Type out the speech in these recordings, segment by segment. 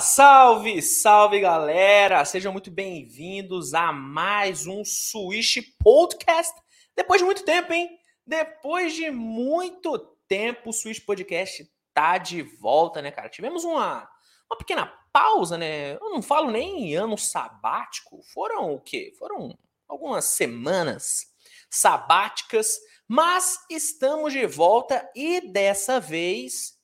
Salve, salve galera! Sejam muito bem-vindos a mais um Switch Podcast. Depois de muito tempo, hein? Depois de muito tempo, o Switch Podcast tá de volta, né, cara? Tivemos uma, uma pequena pausa, né? Eu não falo nem ano sabático. Foram o quê? Foram algumas semanas sabáticas, mas estamos de volta e dessa vez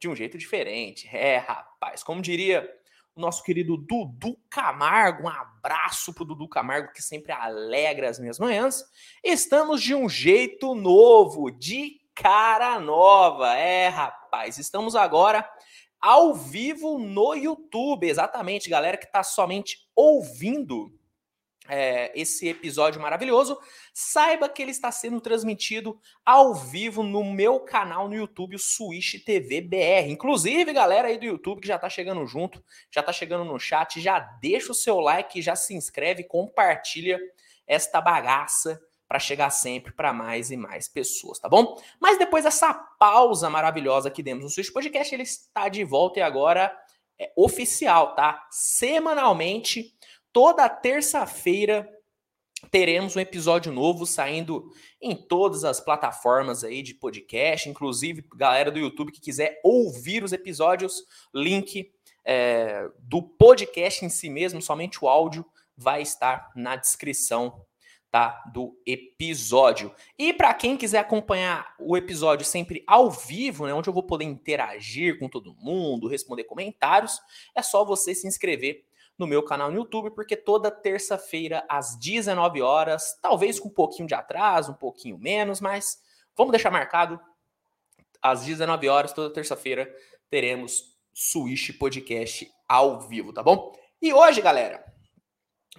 de um jeito diferente. É, rapaz, como diria o nosso querido Dudu Camargo, um abraço pro Dudu Camargo que sempre alegra as minhas manhãs. Estamos de um jeito novo, de cara nova. É, rapaz, estamos agora ao vivo no YouTube. Exatamente, galera que está somente ouvindo é, esse episódio maravilhoso, saiba que ele está sendo transmitido ao vivo no meu canal no YouTube, o Switch TV BR. Inclusive, galera aí do YouTube que já está chegando junto, já está chegando no chat, já deixa o seu like, já se inscreve, compartilha esta bagaça para chegar sempre para mais e mais pessoas, tá bom? Mas depois dessa pausa maravilhosa que demos no Switch Podcast, ele está de volta e agora é oficial, tá? Semanalmente Toda terça-feira teremos um episódio novo saindo em todas as plataformas aí de podcast, inclusive galera do YouTube que quiser ouvir os episódios, link é, do podcast em si mesmo, somente o áudio vai estar na descrição tá, do episódio. E para quem quiser acompanhar o episódio sempre ao vivo, né, onde eu vou poder interagir com todo mundo, responder comentários, é só você se inscrever no meu canal no YouTube, porque toda terça-feira às 19 horas, talvez com um pouquinho de atraso, um pouquinho menos, mas vamos deixar marcado às 19 horas, toda terça-feira, teremos Switch Podcast ao vivo, tá bom? E hoje, galera,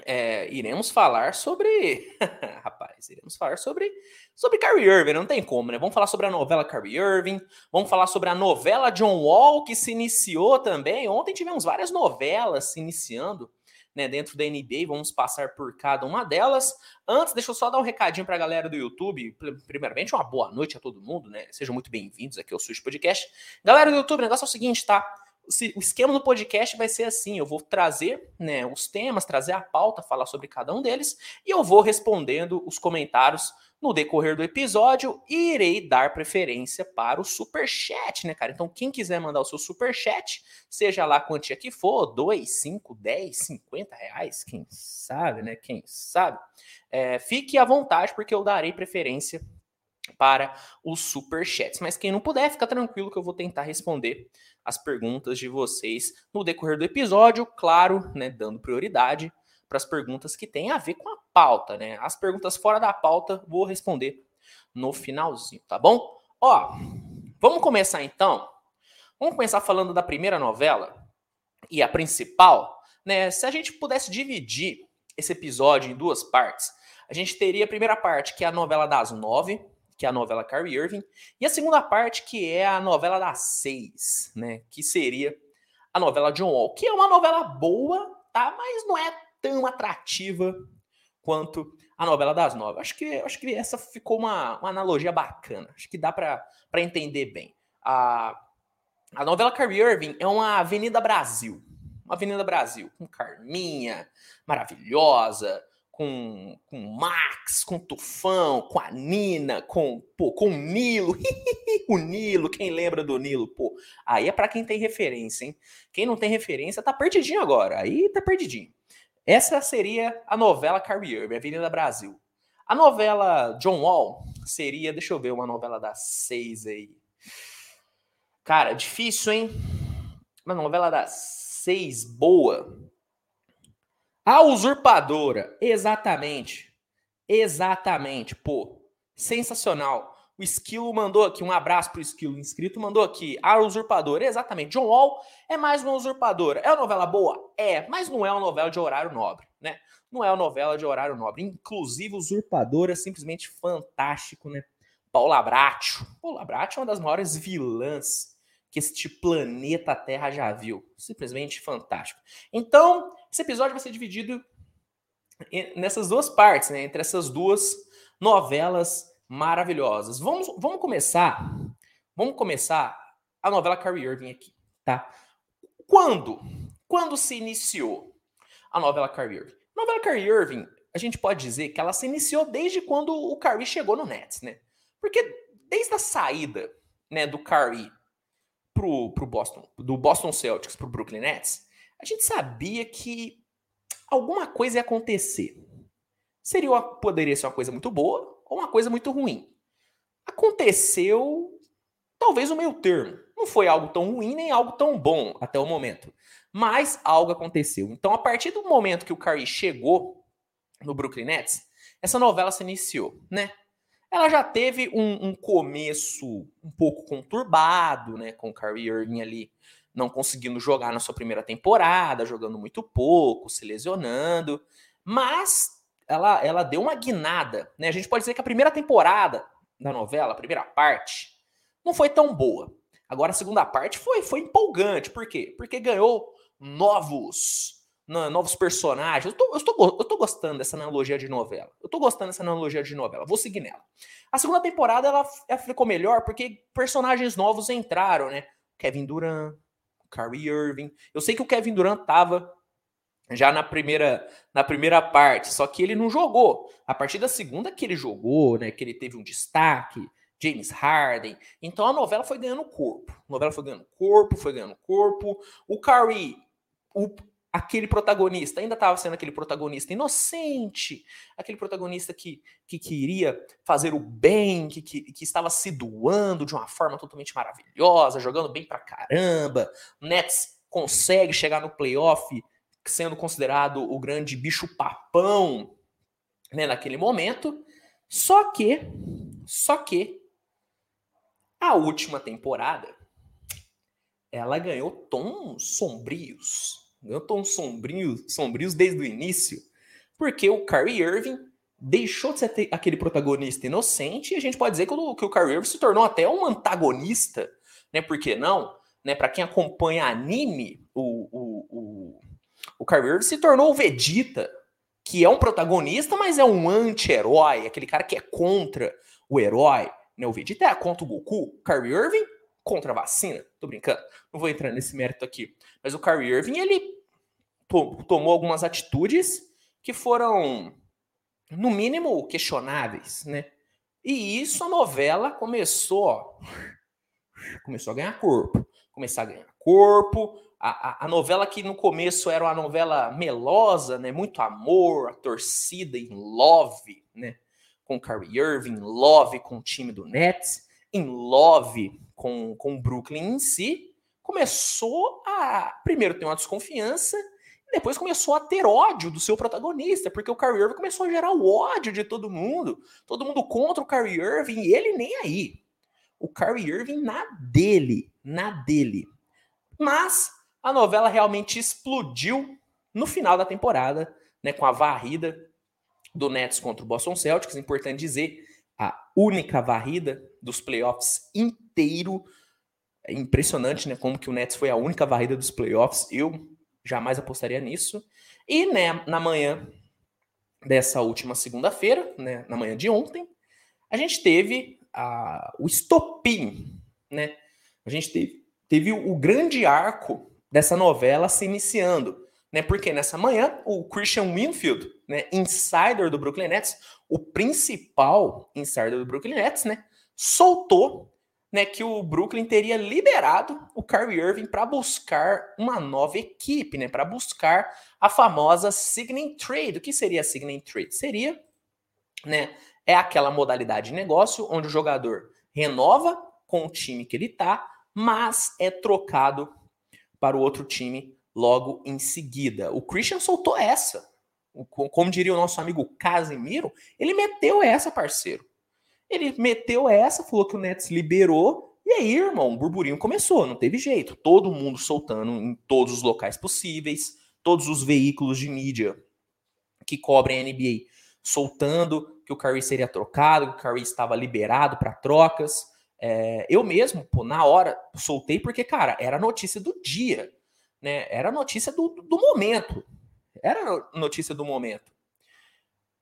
é, iremos falar sobre. Rapaz, iremos falar sobre, sobre Kyrie Irving, não tem como, né? Vamos falar sobre a novela Kyrie Irving, vamos falar sobre a novela John Wall, que se iniciou também. Ontem tivemos várias novelas se iniciando né, dentro da NBA, vamos passar por cada uma delas. Antes, deixa eu só dar um recadinho para a galera do YouTube. Primeiramente, uma boa noite a todo mundo, né? Sejam muito bem-vindos aqui ao Switch Podcast. Galera do YouTube, o negócio é o seguinte, tá? O esquema do podcast vai ser assim: eu vou trazer né, os temas, trazer a pauta, falar sobre cada um deles, e eu vou respondendo os comentários no decorrer do episódio e irei dar preferência para o super chat, né, cara? Então, quem quiser mandar o seu super chat, seja lá a quantia que for, 2, 5, 10, 50 reais, quem sabe, né? Quem sabe, é, fique à vontade, porque eu darei preferência para os super chats. Mas quem não puder, fica tranquilo que eu vou tentar responder as perguntas de vocês no decorrer do episódio, claro, né, dando prioridade para as perguntas que têm a ver com a pauta, né? As perguntas fora da pauta vou responder no finalzinho, tá bom? Ó, vamos começar então. Vamos começar falando da primeira novela e a principal, né? Se a gente pudesse dividir esse episódio em duas partes, a gente teria a primeira parte, que é a novela das nove, que é a novela Kyrie Irving, e a segunda parte, que é a novela das seis, né? Que seria a novela John Wall, que é uma novela boa, tá? Mas não é tão atrativa quanto a novela das nove. Acho que, acho que essa ficou uma, uma analogia bacana. Acho que dá para entender bem. A, a novela Kyrie Irving é uma Avenida Brasil. Uma Avenida Brasil, com Carminha, maravilhosa, com, com Max, com Tufão, com a Nina, com, pô, com o Nilo. o Nilo, quem lembra do Nilo? Pô, aí é para quem tem referência, hein? Quem não tem referência tá perdidinho agora. Aí tá perdidinho. Essa seria a novela Carrie Irving, Avenida Brasil. A novela John Wall seria, deixa eu ver, uma novela das seis aí. Cara, difícil, hein? Uma novela das seis boa. A usurpadora, exatamente. Exatamente, pô. Sensacional. O Esquilo mandou aqui, um abraço pro Esquilo inscrito, mandou aqui. A usurpadora, exatamente. John Wall é mais uma usurpadora. É uma novela boa? É, mas não é uma novela de horário nobre, né? Não é uma novela de horário nobre. Inclusive, usurpadora simplesmente fantástico, né? Paula Bracho. Paula Bracho é uma das maiores vilãs que este planeta Terra já viu. Simplesmente fantástico. Então, esse episódio vai ser dividido nessas duas partes, né? Entre essas duas novelas maravilhosas. Vamos, vamos começar. Vamos começar a novela Carrie Irving aqui. tá? Quando? Quando se iniciou a novela Kyrie Irving? A novela Kyrie Irving, a gente pode dizer que ela se iniciou desde quando o Kyrie chegou no Nets, né? Porque desde a saída, né, do Kyrie pro, pro Boston, do Boston Celtics pro Brooklyn Nets, a gente sabia que alguma coisa ia acontecer. Seria uma, poderia ser uma coisa muito boa ou uma coisa muito ruim. Aconteceu talvez o meio termo. Não foi algo tão ruim nem algo tão bom até o momento. Mas algo aconteceu. Então, a partir do momento que o Curry chegou no Brooklyn Nets, essa novela se iniciou, né? Ela já teve um, um começo um pouco conturbado, né? Com o Kyrie Irving ali não conseguindo jogar na sua primeira temporada, jogando muito pouco, se lesionando. Mas ela, ela deu uma guinada, né? A gente pode dizer que a primeira temporada da novela, a primeira parte, não foi tão boa. Agora a segunda parte foi, foi empolgante. Por quê? Porque ganhou novos novos personagens. Eu tô, eu, tô, eu tô gostando dessa analogia de novela. Eu tô gostando dessa analogia de novela. Vou seguir nela. A segunda temporada ela, ela ficou melhor porque personagens novos entraram, né? Kevin Durant, Kyrie Irving. Eu sei que o Kevin Durant tava já na primeira na primeira parte, só que ele não jogou. A partir da segunda que ele jogou, né, que ele teve um destaque, James Harden. Então a novela foi ganhando corpo. A novela foi ganhando corpo, foi ganhando corpo. O Curry, o, aquele protagonista, ainda estava sendo aquele protagonista inocente, aquele protagonista que, que queria fazer o bem, que, que, que estava se doando de uma forma totalmente maravilhosa, jogando bem pra caramba. Nets consegue chegar no playoff sendo considerado o grande bicho-papão né, naquele momento. Só que, só que, a última temporada, ela ganhou tons sombrios. Ganhou tons sombrios, sombrios desde o início. Porque o Kyrie Irving deixou de ser aquele protagonista inocente e a gente pode dizer que o, que o Kyrie Irving se tornou até um antagonista, né? Por que não? Né, para quem acompanha anime, o, o, o o Kyrie Irving se tornou o Vegeta, que é um protagonista, mas é um anti-herói, aquele cara que é contra o herói. Né? O Vegeta é contra o Goku, o Kyrie Irving contra a vacina. Tô brincando, não vou entrar nesse mérito aqui. Mas o Kyrie Irving, ele tomou algumas atitudes que foram, no mínimo, questionáveis, né? E isso a novela começou, ó, começou a ganhar corpo. Começar a ganhar corpo, a, a, novela que no começo era uma novela melosa, né? Muito amor, a torcida em love, né? Com Kyrie Irving, love com o time do Nets, em love com, com o Brooklyn em si, começou a primeiro ter uma desconfiança depois começou a ter ódio do seu protagonista, porque o Kyrie Irving começou a gerar o ódio de todo mundo, todo mundo contra o Kyrie Irving e ele nem aí. O Kyrie Irving na dele, na dele. Mas a novela realmente explodiu no final da temporada, né, com a varrida do Nets contra o Boston Celtics. Importante dizer, a única varrida dos playoffs inteiro. É impressionante, né, como que o Nets foi a única varrida dos playoffs. Eu jamais apostaria nisso. E né, na manhã dessa última segunda-feira, né, na manhã de ontem, a gente teve a, o estopim, né? A gente teve, teve o, grande arco dessa novela se iniciando. Né? Porque nessa manhã, o Christian Winfield, né, insider do Brooklyn Nets, o principal insider do Brooklyn Nets, né, soltou né, que o Brooklyn teria liberado o Kyrie Irving para buscar uma nova equipe, né, para buscar a famosa signing trade. O que seria a signing trade? Seria, né, é aquela modalidade de negócio onde o jogador renova com o time que ele está, mas é trocado para o outro time logo em seguida. O Christian soltou essa. Como diria o nosso amigo Casemiro, ele meteu essa, parceiro. Ele meteu essa, falou que o Nets liberou, e aí, irmão, o burburinho começou, não teve jeito. Todo mundo soltando em todos os locais possíveis, todos os veículos de mídia que cobrem a NBA soltando que o Curry seria trocado, que o Curry estava liberado para trocas. É, eu mesmo, pô, na hora, soltei porque, cara, era notícia do dia, né? Era notícia do, do momento. Era notícia do momento.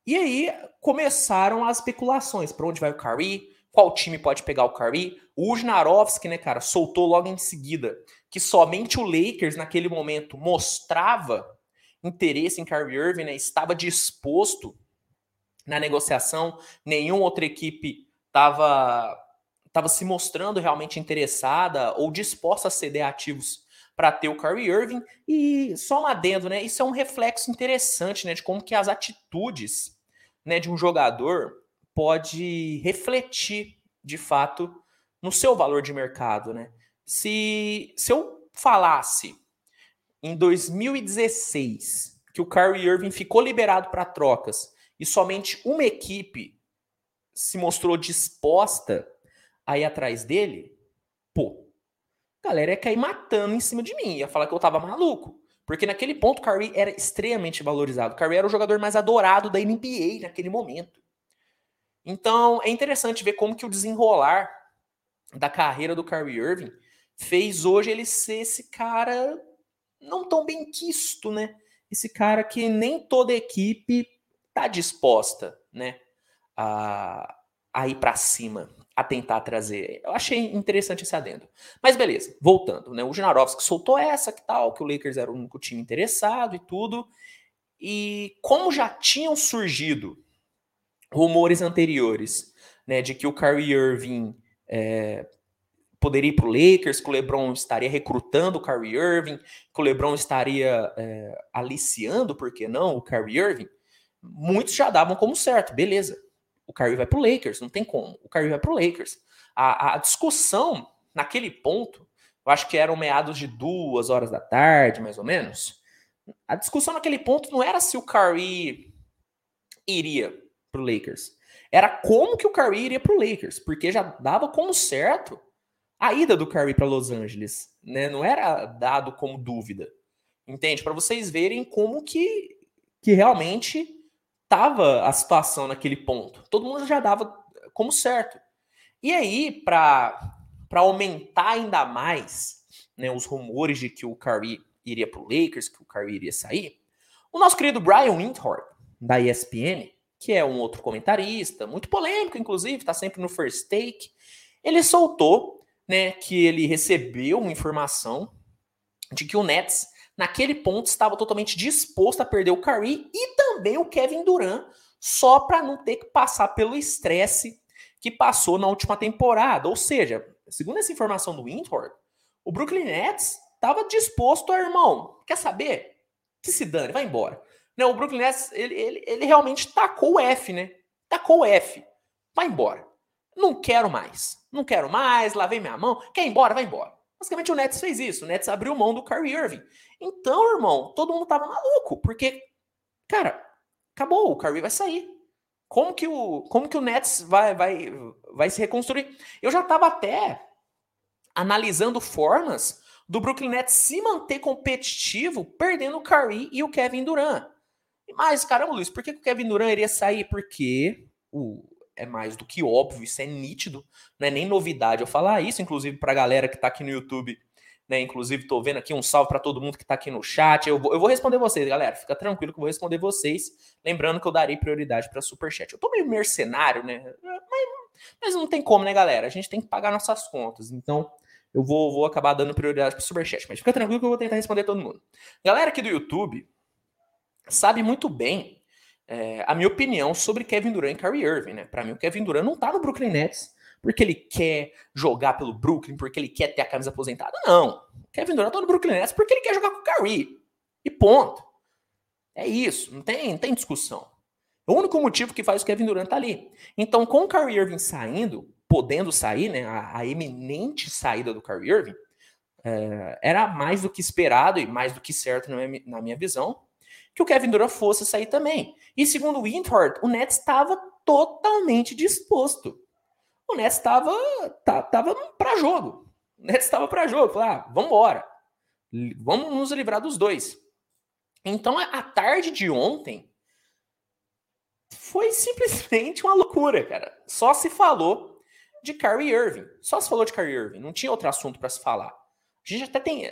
E aí começaram as especulações. Para onde vai o Curry? Qual time pode pegar o Curry? O Ujnarovski, né, cara, soltou logo em seguida que somente o Lakers naquele momento mostrava interesse em Kyrie Irving, né? estava disposto na negociação, nenhuma outra equipe estava tava se mostrando realmente interessada ou disposta a ceder ativos para ter o Kyrie Irving. E só um adendo, né? Isso é um reflexo interessante, né, de como que as atitudes, né, de um jogador pode refletir de fato no seu valor de mercado, né? Se, se eu falasse em 2016 que o Kyrie Irving ficou liberado para trocas e somente uma equipe se mostrou disposta a ir atrás dele, pô, a galera ia cair matando em cima de mim, ia falar que eu tava maluco. Porque naquele ponto o Kyrie era extremamente valorizado. O Kyrie era o jogador mais adorado da NBA naquele momento. Então é interessante ver como que o desenrolar da carreira do Kyrie Irving fez hoje ele ser esse cara não tão bem quisto, né? Esse cara que nem toda equipe tá disposta, né, a, a ir para cima, a tentar trazer. Eu achei interessante esse adendo. Mas beleza, voltando, né? O Ginarovski soltou essa que tal, que o Lakers era o único time interessado e tudo. E como já tinham surgido rumores anteriores, né, de que o Kyrie Irving é, poderia ir para o Lakers, que o LeBron estaria recrutando o Kyrie Irving, que o LeBron estaria é, aliciando, por que não, o Kyrie Irving, muitos já davam como certo, beleza. O Kyrie vai para o Lakers, não tem como. O Kyrie vai para o Lakers. A, a, discussão naquele ponto, eu acho que eram meados de duas horas da tarde, mais ou menos. A discussão naquele ponto não era se o Kyrie iria para o Lakers. Era como que o Curry iria para o Lakers, porque já dava como certo a ida do Curry para Los Angeles, né? Não era dado como dúvida. Entende? Para vocês verem como que, que realmente estava a situação naquele ponto. Todo mundo já dava como certo. E aí, para aumentar ainda mais né, os rumores de que o Curry iria para o Lakers, que o Curry iria sair, o nosso querido Brian Windhorst, da ESPN, que é um outro comentarista, muito polêmico, inclusive, está sempre no first take. Ele soltou né, que ele recebeu uma informação de que o Nets, naquele ponto, estava totalmente disposto a perder o Curry e também o Kevin Durant, só para não ter que passar pelo estresse que passou na última temporada. Ou seja, segundo essa informação do Windhorst, o Brooklyn Nets estava disposto a, irmão, quer saber? Que se dane, vai embora. Não, o Brooklyn Nets, ele, ele, ele realmente tacou o F, né? Tacou o F. Vai embora. Não quero mais. Não quero mais, lavei minha mão. Quer ir embora? Vai embora. Basicamente o Nets fez isso. O Nets abriu mão do Kyrie Irving. Então, irmão, todo mundo tava maluco, porque, cara, acabou, o Kyrie vai sair. Como que o, como que o Nets vai, vai, vai se reconstruir? Eu já tava até analisando formas do Brooklyn Nets se manter competitivo perdendo o Curry e o Kevin Durant. Mas, caramba, Luiz, por que o Kevin Durant iria sair? Porque o, é mais do que óbvio, isso é nítido, não é nem novidade eu falar isso, inclusive para a galera que está aqui no YouTube, né? Inclusive, estou vendo aqui um salve para todo mundo que está aqui no chat. Eu vou, eu vou responder vocês, galera. Fica tranquilo que eu vou responder vocês. Lembrando que eu darei prioridade para superchat. Eu tô meio mercenário, né? Mas, mas não tem como, né, galera? A gente tem que pagar nossas contas. Então, eu vou, vou acabar dando prioridade para superchat. Mas fica tranquilo que eu vou tentar responder todo mundo. Galera aqui do YouTube, sabe muito bem é, a minha opinião sobre Kevin Durant e Kyrie Irving, né? Para mim, o Kevin Durant não tá no Brooklyn Nets porque ele quer jogar pelo Brooklyn, porque ele quer ter a camisa aposentada. Não. Kevin Durant tá no Brooklyn Nets porque ele quer jogar com o Kyrie. E ponto. É isso. Não tem, não tem discussão. O único motivo que faz o Kevin Durant tá ali. Então, com o Kyrie Irving saindo, podendo sair, né? A, a eminente saída do Kyrie Irving, é, era mais do que esperado e mais do que certo na minha, na minha visão que o Kevin Durant fosse sair também. E segundo o Windhorst, o Nets estava totalmente disposto. O Nets estava tava para jogo. O Nets estava para jogo. Falar, ah, vamos embora. Vamos nos livrar dos dois. Então, a tarde de ontem foi simplesmente uma loucura, cara. Só se falou de Kyrie Irving. Só se falou de Kyrie Irving. Não tinha outro assunto para se falar. A gente até tem.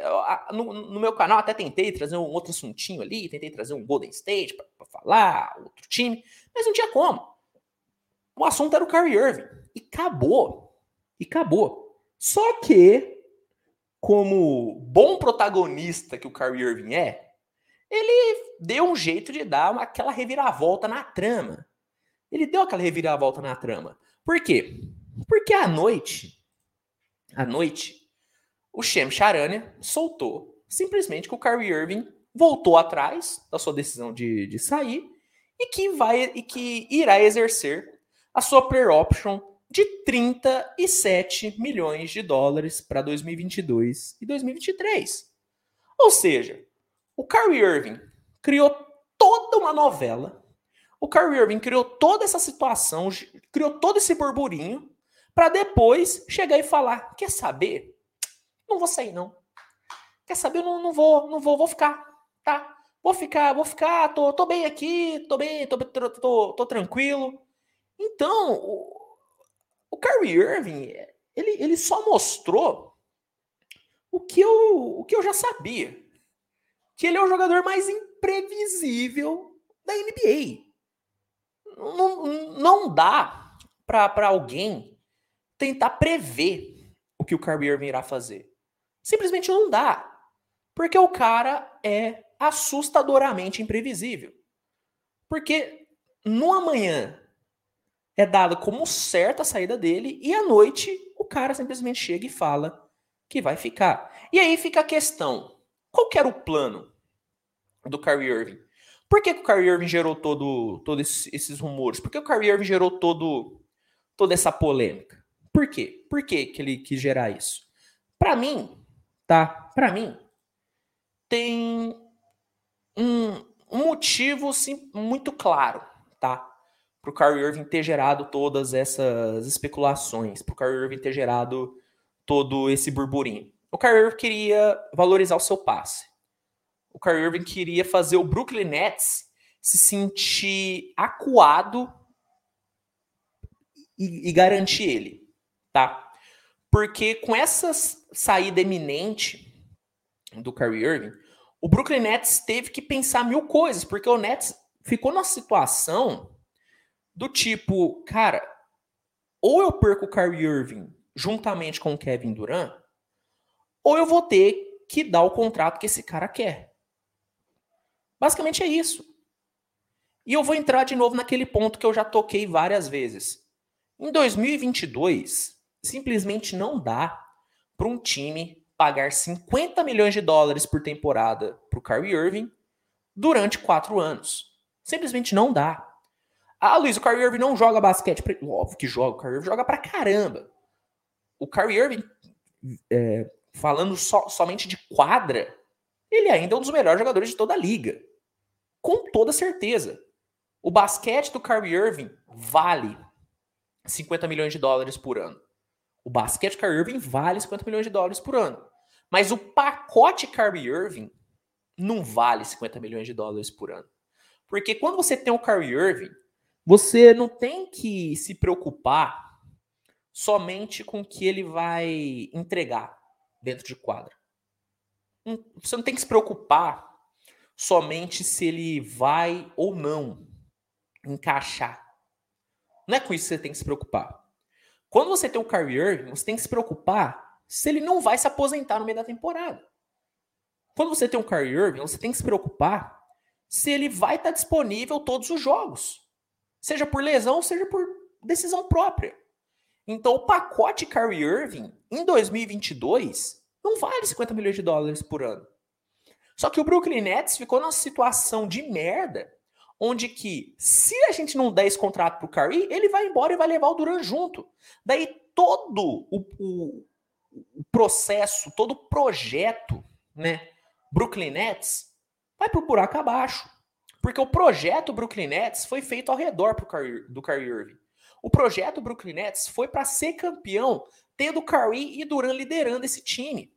No, no, meu canal até tentei trazer um outro assuntinho ali, tentei trazer um Golden State para falar, outro time, mas não tinha como. O assunto era o Kyrie Irving. E acabou. E acabou. Só que como bom protagonista que o Kyrie Irving é, ele deu um jeito de dar uma, aquela reviravolta na trama. Ele deu aquela reviravolta na trama. Por quê? Porque à noite, à noite, o Shem Charania soltou simplesmente que o Kyrie Irving voltou atrás da sua decisão de, de sair e que vai e que irá exercer a sua player option de 37 milhões de dólares para 2022 e 2023. Ou seja, o Kyrie Irving criou toda uma novela. O Kyrie Irving criou toda essa situação, criou todo esse burburinho para depois chegar e falar: "Quer saber? Não vou sair não. Quer saber? Eu não, não vou, não vou, vou ficar, tá? Vou ficar, vou ficar, tô, tô bem aqui, tô bem, tô, tô, tô, tô tranquilo. Então, o, o Kyrie Irving, ele, ele só mostrou o que, eu, o que eu já sabia. Que ele é o jogador mais imprevisível da NBA. Não, não dá para alguém tentar prever o que o Kyrie Irving irá fazer. Simplesmente não dá. Porque o cara é assustadoramente imprevisível. Porque no amanhã é dado como certa a saída dele e à noite o cara simplesmente chega e fala que vai ficar. E aí fica a questão: qual era o plano do Kyrie Irving? Por que, que o Kyrie Irving gerou todo, todos esses rumores? Por que o Kyrie Irving gerou todo, toda essa polêmica? Por quê? Por que, que ele quis gerar isso? Para mim, tá? Para mim, tem um, um motivo sim, muito claro, tá? Para o Kyrie Irving ter gerado todas essas especulações, para o Kyrie Irving ter gerado todo esse burburinho. O Kyrie Irving queria valorizar o seu passe. O Kyrie Irving queria fazer o Brooklyn Nets se sentir acuado e, e garantir ele, tá? Porque com essa saída eminente do Kyrie Irving, o Brooklyn Nets teve que pensar mil coisas, porque o Nets ficou numa situação do tipo, cara, ou eu perco o Kyrie Irving juntamente com o Kevin Durant, ou eu vou ter que dar o contrato que esse cara quer. Basicamente é isso. E eu vou entrar de novo naquele ponto que eu já toquei várias vezes. Em 2022, simplesmente não dá para um time pagar 50 milhões de dólares por temporada para o Kyrie Irving durante quatro anos. Simplesmente não dá. Ah, Luiz, o Kyrie Irving não joga basquete. Óbvio que joga, o Kyrie Irving joga pra caramba. O Kyrie Irving, é, falando so, somente de quadra, ele ainda é um dos melhores jogadores de toda a liga. Com toda certeza. O basquete do Kyrie Irving vale 50 milhões de dólares por ano. O basquete Kyrie Irving vale 50 milhões de dólares por ano. Mas o pacote Kyrie Irving não vale 50 milhões de dólares por ano. Porque quando você tem o Kyrie Irving, você não tem que se preocupar somente com o que ele vai entregar dentro de quadra. Hum, você não tem que se preocupar somente se ele vai ou não encaixar. Não é com isso que você tem que se preocupar. Quando você tem o Kyrie Irving, você tem que se preocupar se ele não vai se aposentar no meio da temporada. Quando você tem um Kyrie Irving, você tem que se preocupar se ele vai estar disponível todos os jogos. Seja por lesão, seja por decisão própria. Então, o pacote Kyrie Irving em 2022 não vale 50 milhões de dólares por ano. Só que o Brooklyn Nets ficou numa situação de merda, onde que se a gente não der esse contrato pro Kyrie, ele vai embora e vai levar o Duran junto. Daí todo o, o, o processo, todo o projeto, né, Brooklyn Nets, vai pro buraco abaixo. Porque o projeto Brooklyn Nets foi feito ao redor do Kyrie Irving. O projeto Brooklyn Nets foi para ser campeão, tendo Kyrie e Durant liderando esse time.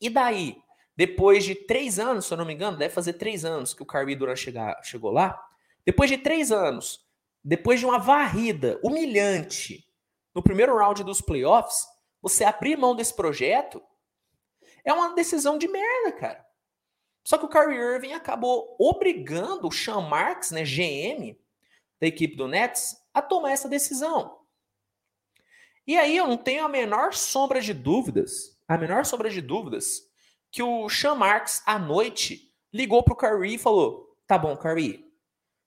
E daí, depois de três anos, se eu não me engano, deve fazer três anos que o Kyrie chegou lá. Depois de três anos, depois de uma varrida humilhante no primeiro round dos playoffs, você abrir mão desse projeto é uma decisão de merda, cara. Só que o Kyrie Irving acabou obrigando o Sean Marks, né, GM da equipe do Nets, a tomar essa decisão. E aí eu não tenho a menor sombra de dúvidas a menor sombra de dúvidas que o Sean Marks, à noite, ligou pro Curry e falou: tá bom, Curry,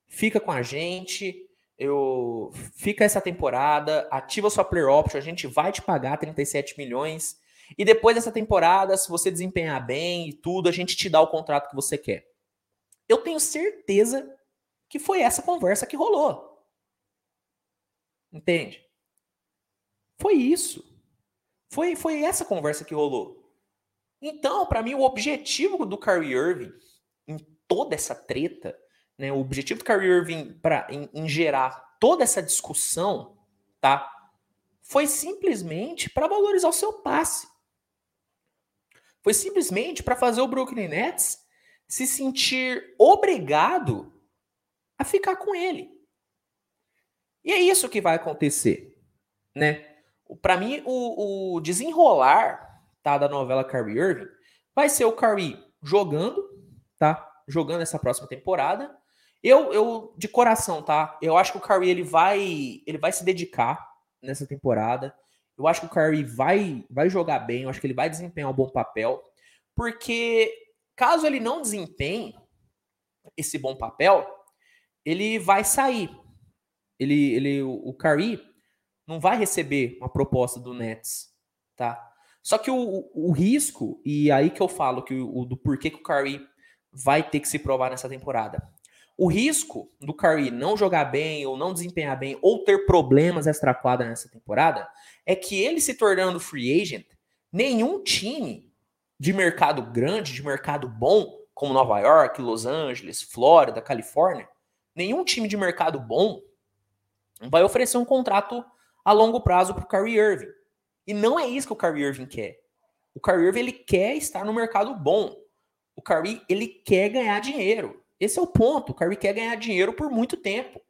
fica com a gente, eu fica essa temporada, ativa sua player option, a gente vai te pagar 37 milhões. E depois dessa temporada, se você desempenhar bem e tudo, a gente te dá o contrato que você quer. Eu tenho certeza que foi essa conversa que rolou. Entende? Foi isso. Foi, foi essa conversa que rolou. Então, para mim, o objetivo do Kyrie Irving em toda essa treta, né, o objetivo do Kyrie Irving para em, em gerar toda essa discussão, tá? Foi simplesmente para valorizar o seu passe. Foi simplesmente para fazer o Brooklyn Nets se sentir obrigado a ficar com ele. E é isso que vai acontecer, né? Para mim, o, o, desenrolar tá, da novela Kyrie Irving vai ser o Kyrie jogando, tá? Jogando essa próxima temporada. Eu, eu de coração, tá? Eu acho que o Kyrie ele vai, ele vai se dedicar nessa temporada. Eu acho que o Kyrie vai, vai jogar bem. Eu acho que ele vai desempenhar um bom papel, porque caso ele não desempenhe esse bom papel, ele vai sair. Ele, ele, o Kyrie não vai receber uma proposta do Nets, tá? Só que o, o, risco, e aí que eu falo que o, do porquê que o Curry vai ter que se provar nessa temporada. O risco do Curry não jogar bem, ou não desempenhar bem, ou ter problemas extra-quadra nessa temporada, é que ele se tornando free agent, nenhum time de mercado grande, de mercado bom, como Nova York, Los Angeles, Flórida, Califórnia, nenhum time de mercado bom vai oferecer um contrato a longo prazo para o Kyrie Irving. E não é isso que o Kyrie Irving quer. O Kyrie Irving ele quer estar no mercado bom. O Kyrie ele quer ganhar dinheiro. Esse é o ponto. O Kyrie quer ganhar dinheiro por muito tempo.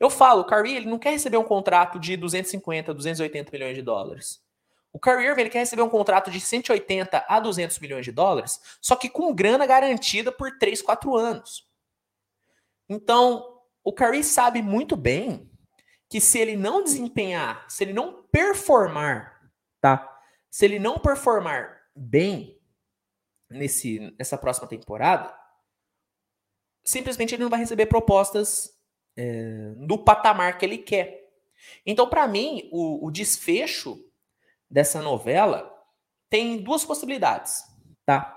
Eu falo, o Kyrie ele não quer receber um contrato de 250, 280 milhões de dólares. O Kyrie Irving ele quer receber um contrato de 180 a 200 milhões de dólares, só que com grana garantida por 3, 4 anos. Então, o Kyrie sabe muito bem que se ele não desempenhar, se ele não performar, tá? Se ele não performar bem nesse, nessa próxima temporada, simplesmente ele não vai receber propostas é, do patamar que ele quer. Então, para mim, o, o desfecho dessa novela tem duas possibilidades, tá?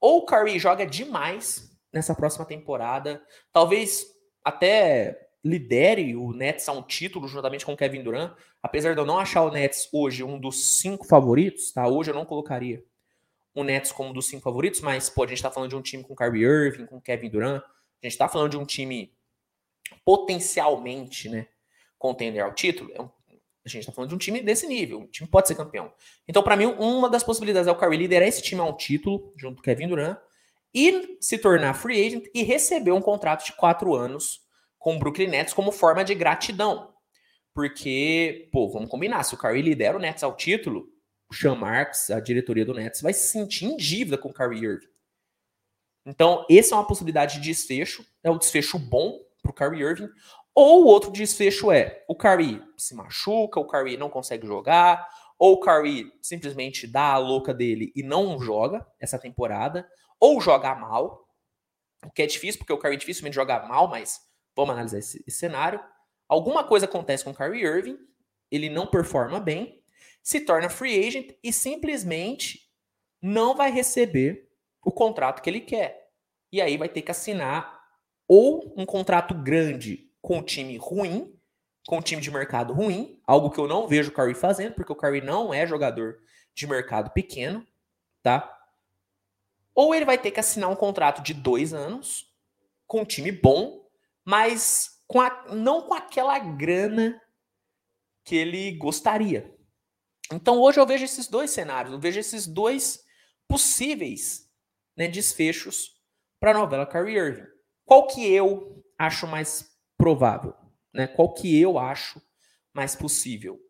Ou o Curry joga demais nessa próxima temporada, talvez até lidere o Nets a um título juntamente com o Kevin Durant, apesar de eu não achar o Nets hoje um dos cinco favoritos, tá? Hoje eu não colocaria o Nets como um dos cinco favoritos, mas pô, a gente tá falando de um time com Kyrie Irving, com Kevin Durant, a gente tá falando de um time potencialmente, né, contender ao título, é um, a gente tá falando de um time desse nível, o time pode ser campeão. Então, para mim, uma das possibilidades é o Kyrie liderar esse time a um título, junto com Kevin Durant, e se tornar free agent e receber um contrato de quatro anos com o Brooklyn Nets como forma de gratidão. Porque, pô, vamos combinar, se o Kyrie lidera o Nets ao título, o Sean Marks, a diretoria do Nets, vai se sentir em dívida com o Kyrie Irving. Então, essa é uma possibilidade de desfecho, é um desfecho bom pro Kyrie Irving, ou o outro desfecho é, o Kyrie se machuca, o Kyrie não consegue jogar, ou o Kyrie simplesmente dá a louca dele e não joga essa temporada, ou joga mal, o que é difícil, porque o Kyrie dificilmente joga mal, mas Vamos analisar esse, esse cenário. Alguma coisa acontece com o Kyrie Irving, ele não performa bem, se torna free agent e simplesmente não vai receber o contrato que ele quer. E aí vai ter que assinar ou um contrato grande com um time ruim, com um time de mercado ruim, algo que eu não vejo o Kyrie fazendo, porque o Kyrie não é jogador de mercado pequeno, tá? Ou ele vai ter que assinar um contrato de dois anos com um time bom, mas com a, não com aquela grana que ele gostaria. Então hoje eu vejo esses dois cenários, eu vejo esses dois possíveis né, desfechos para a novela Kyrie Irving. Qual que eu acho mais provável? Né? Qual que eu acho mais possível?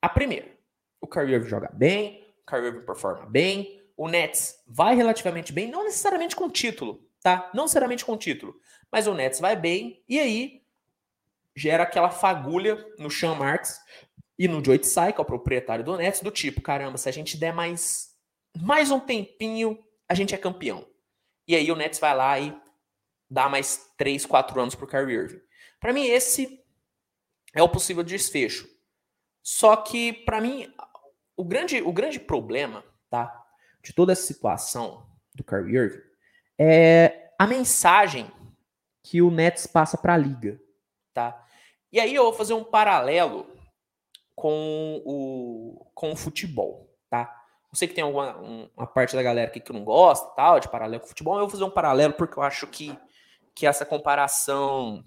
A primeira, o Kyrie Irving joga bem, o Kyrie Irving performa bem, o Nets vai relativamente bem, não necessariamente com título, tá? Não necessariamente com título, mas o Nets vai bem e aí gera aquela fagulha no Sean Marks e no Joe Tsai, que é o proprietário do Nets, do tipo, caramba, se a gente der mais, mais um tempinho, a gente é campeão. E aí o Nets vai lá e dá mais 3, 4 anos pro Kyrie Irving. Para mim, esse é o possível desfecho. Só que, para mim, o grande, o grande problema tá, de toda essa situação do Kyrie Irving é a mensagem que o Nets passa para a liga. Tá? E aí eu vou fazer um paralelo com o, com o futebol. Tá? Eu sei que tem alguma, um, uma parte da galera aqui que não gosta tal, de paralelo com o futebol, eu vou fazer um paralelo porque eu acho que, que essa comparação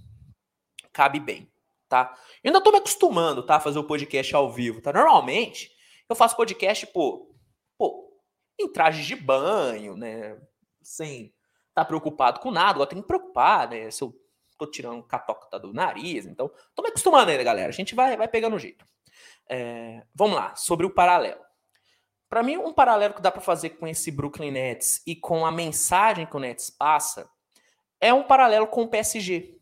cabe bem tá? Eu ainda tô me acostumando, tá? A fazer o podcast ao vivo, tá? Normalmente, eu faço podcast, pô, pô, em trajes de banho, né? Sem tá preocupado com nada, agora tem que preocupar, né? Se eu tô tirando catocta do nariz, então, tô me acostumando ainda, galera. A gente vai, vai pegando o jeito. É, vamos lá, sobre o paralelo. Para mim, um paralelo que dá para fazer com esse Brooklyn Nets e com a mensagem que o Nets passa é um paralelo com o PSG.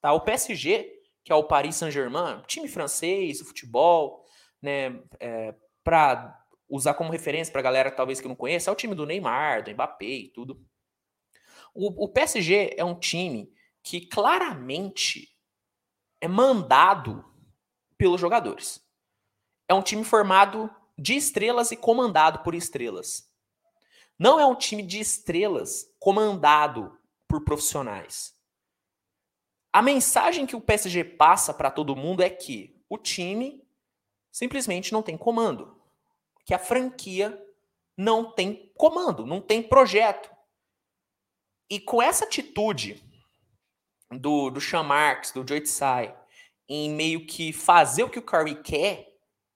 Tá? O PSG que é o Paris Saint-Germain, time francês, o futebol, né, é, para usar como referência para a galera talvez que não conheça, é o time do Neymar, do Mbappé e tudo. O, o PSG é um time que claramente é mandado pelos jogadores. É um time formado de estrelas e comandado por estrelas. Não é um time de estrelas comandado por profissionais. A mensagem que o PSG passa para todo mundo é que o time simplesmente não tem comando, que a franquia não tem comando, não tem projeto. E com essa atitude do, do Sean Marks, do Joe Tsai, em meio que fazer o que o Curry quer,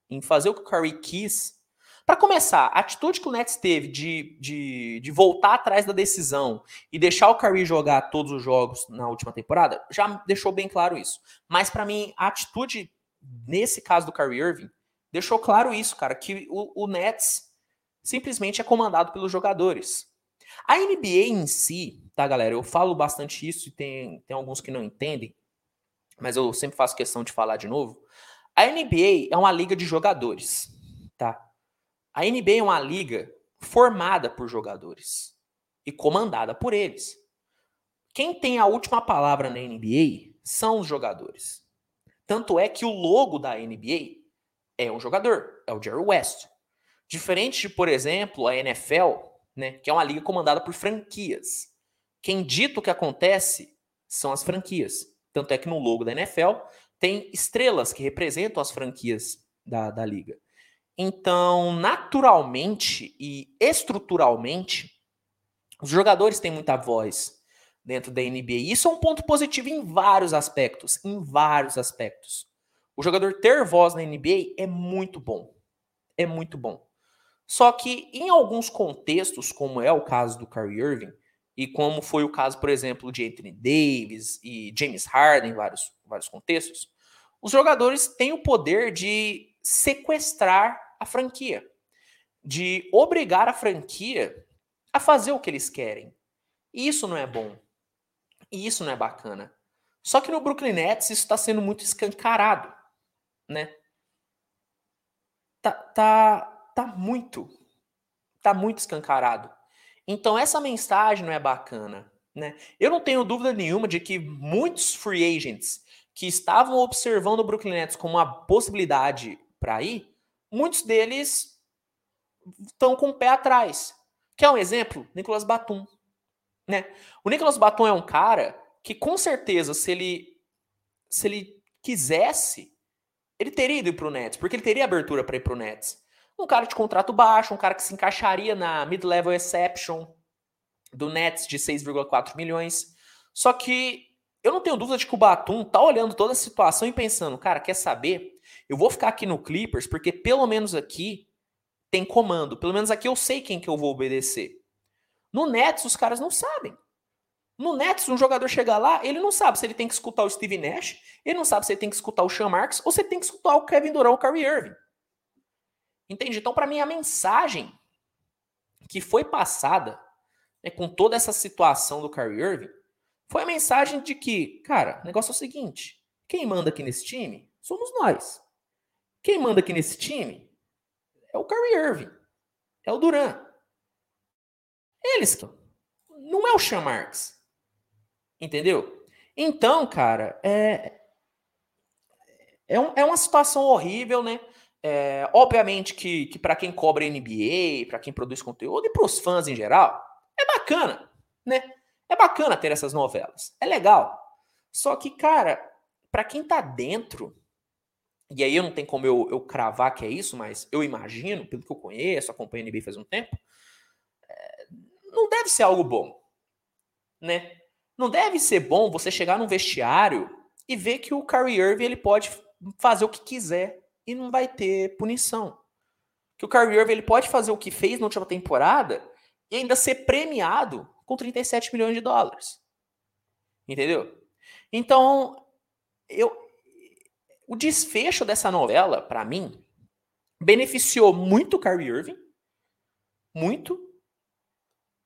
em fazer o que o Curry quis, para começar, a atitude que o Nets teve de, de, de, voltar atrás da decisão e deixar o Curry jogar todos os jogos na última temporada, já deixou bem claro isso. Mas para mim, a atitude nesse caso do Kyrie Irving deixou claro isso, cara, que o, o Nets simplesmente é comandado pelos jogadores. A NBA em si, tá, galera? Eu falo bastante isso e tem, tem alguns que não entendem, mas eu sempre faço questão de falar de novo. A NBA é uma liga de jogadores, tá? A NBA é uma liga formada por jogadores e comandada por eles. Quem tem a última palavra na NBA são os jogadores. Tanto é que o logo da NBA é um jogador, é o Jerry West. Diferente de, por exemplo, a NFL, né, que é uma liga comandada por franquias. Quem dita o que acontece são as franquias. Tanto é que no logo da NFL tem estrelas que representam as franquias da, da liga. Então, naturalmente e estruturalmente, os jogadores têm muita voz dentro da NBA. E isso é um ponto positivo em vários aspectos, em vários aspectos. O jogador ter voz na NBA é muito bom. É muito bom. Só que em alguns contextos, como é o caso do Kyrie Irving, e como foi o caso, por exemplo, de Anthony Davis e James Harden em vários, vários contextos, os jogadores têm o poder de sequestrar a franquia, de obrigar a franquia a fazer o que eles querem. E isso não é bom. E isso não é bacana. Só que no Brooklyn Nets isso está sendo muito escancarado, né? Tá, tá, tá muito, tá muito escancarado. Então essa mensagem não é bacana, né? Eu não tenho dúvida nenhuma de que muitos free agents que estavam observando o Brooklyn Nets como uma possibilidade para ir, muitos deles estão com o pé atrás. Quer um exemplo? Nicolas Batum. Né? O Nicolas Batum é um cara que, com certeza, se ele, se ele quisesse, ele teria ido para o Nets, porque ele teria abertura para ir para o Nets. Um cara de contrato baixo, um cara que se encaixaria na mid-level exception do Nets de 6,4 milhões. Só que eu não tenho dúvida de que o Batum tá olhando toda a situação e pensando, cara, quer saber? Eu vou ficar aqui no Clippers porque pelo menos aqui tem comando. Pelo menos aqui eu sei quem que eu vou obedecer. No Nets os caras não sabem. No Nets, um jogador chegar lá, ele não sabe se ele tem que escutar o Steve Nash, ele não sabe se ele tem que escutar o Sean Marks ou se ele tem que escutar o Kevin Durant ou o Kyrie Irving. Entende? Então, para mim, a mensagem que foi passada né, com toda essa situação do Kyrie Irving foi a mensagem de que, cara, o negócio é o seguinte: quem manda aqui nesse time somos nós. Quem manda aqui nesse time é o Kyrie Irving, é o Duran. Eles não é o Sean Marks. Entendeu? Então, cara, é, é, um, é uma situação horrível, né? É, obviamente que, que para quem cobra NBA, para quem produz conteúdo e para os fãs em geral, é bacana, né? É bacana ter essas novelas. É legal. Só que, cara, para quem tá dentro, e aí eu não tenho como eu, eu cravar que é isso, mas eu imagino, pelo que eu conheço, acompanho NBA faz um tempo, é, não deve ser algo bom, né? Não deve ser bom você chegar num vestiário e ver que o Kyrie Irving ele pode fazer o que quiser e não vai ter punição. Que o Kyrie Irving ele pode fazer o que fez na última temporada e ainda ser premiado com 37 milhões de dólares. Entendeu? Então, eu o desfecho dessa novela, para mim, beneficiou muito o Kyrie Irving, muito,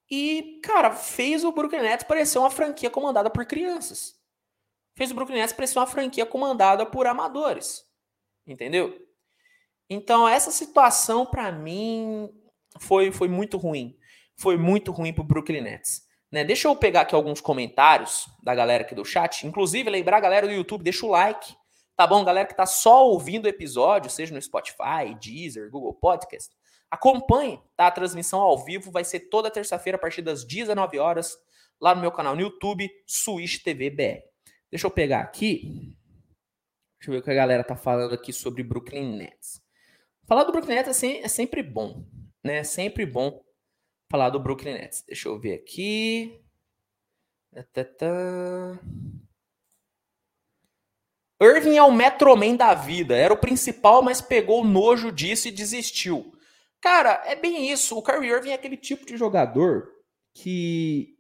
e, cara, fez o Brooklyn Nets parecer uma franquia comandada por crianças. Fez o Brooklyn Nets parecer uma franquia comandada por amadores. Entendeu? Então, essa situação, para mim, foi, foi muito ruim. Foi muito ruim pro Brooklyn Nets. Né? Deixa eu pegar aqui alguns comentários da galera aqui do chat. Inclusive, lembrar a galera do YouTube, deixa o like. Tá bom? Galera que tá só ouvindo o episódio, seja no Spotify, Deezer, Google Podcast. Acompanhe, tá? A transmissão ao vivo vai ser toda terça-feira a partir das 19 horas lá no meu canal no YouTube, Switch TV BR. Deixa eu pegar aqui. Deixa eu ver o que a galera tá falando aqui sobre Brooklyn Nets. Falar do Brooklyn Nets é, é sempre bom, né? É sempre bom falar do Brooklyn Nets. Deixa eu ver aqui. Irving é o Metroman da vida. Era o principal, mas pegou nojo disso e desistiu. Cara, é bem isso. O Kyrie Irving é aquele tipo de jogador que,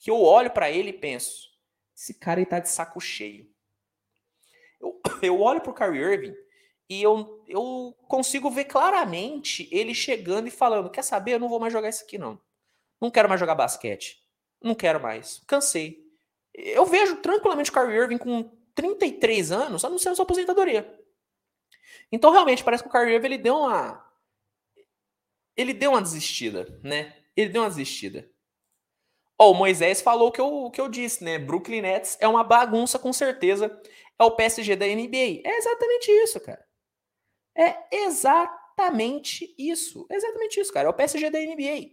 que eu olho para ele e penso: esse cara aí tá de saco cheio. Eu, eu olho pro Kyrie Irving e eu, eu consigo ver claramente ele chegando e falando: Quer saber? Eu não vou mais jogar isso aqui, não. Não quero mais jogar basquete. Não quero mais. Cansei. Eu vejo tranquilamente o Kyrie Irving com 33 anos anunciando sua aposentadoria. Então, realmente, parece que o Kyrie Irving ele deu uma ele deu uma desistida, né? Ele deu uma desistida. Ó, o Moisés falou o que eu, que eu disse, né? Brooklyn Nets é uma bagunça, com certeza. É o PSG da NBA. É exatamente isso, cara. É exatamente isso. É exatamente isso, cara. É o PSG da NBA.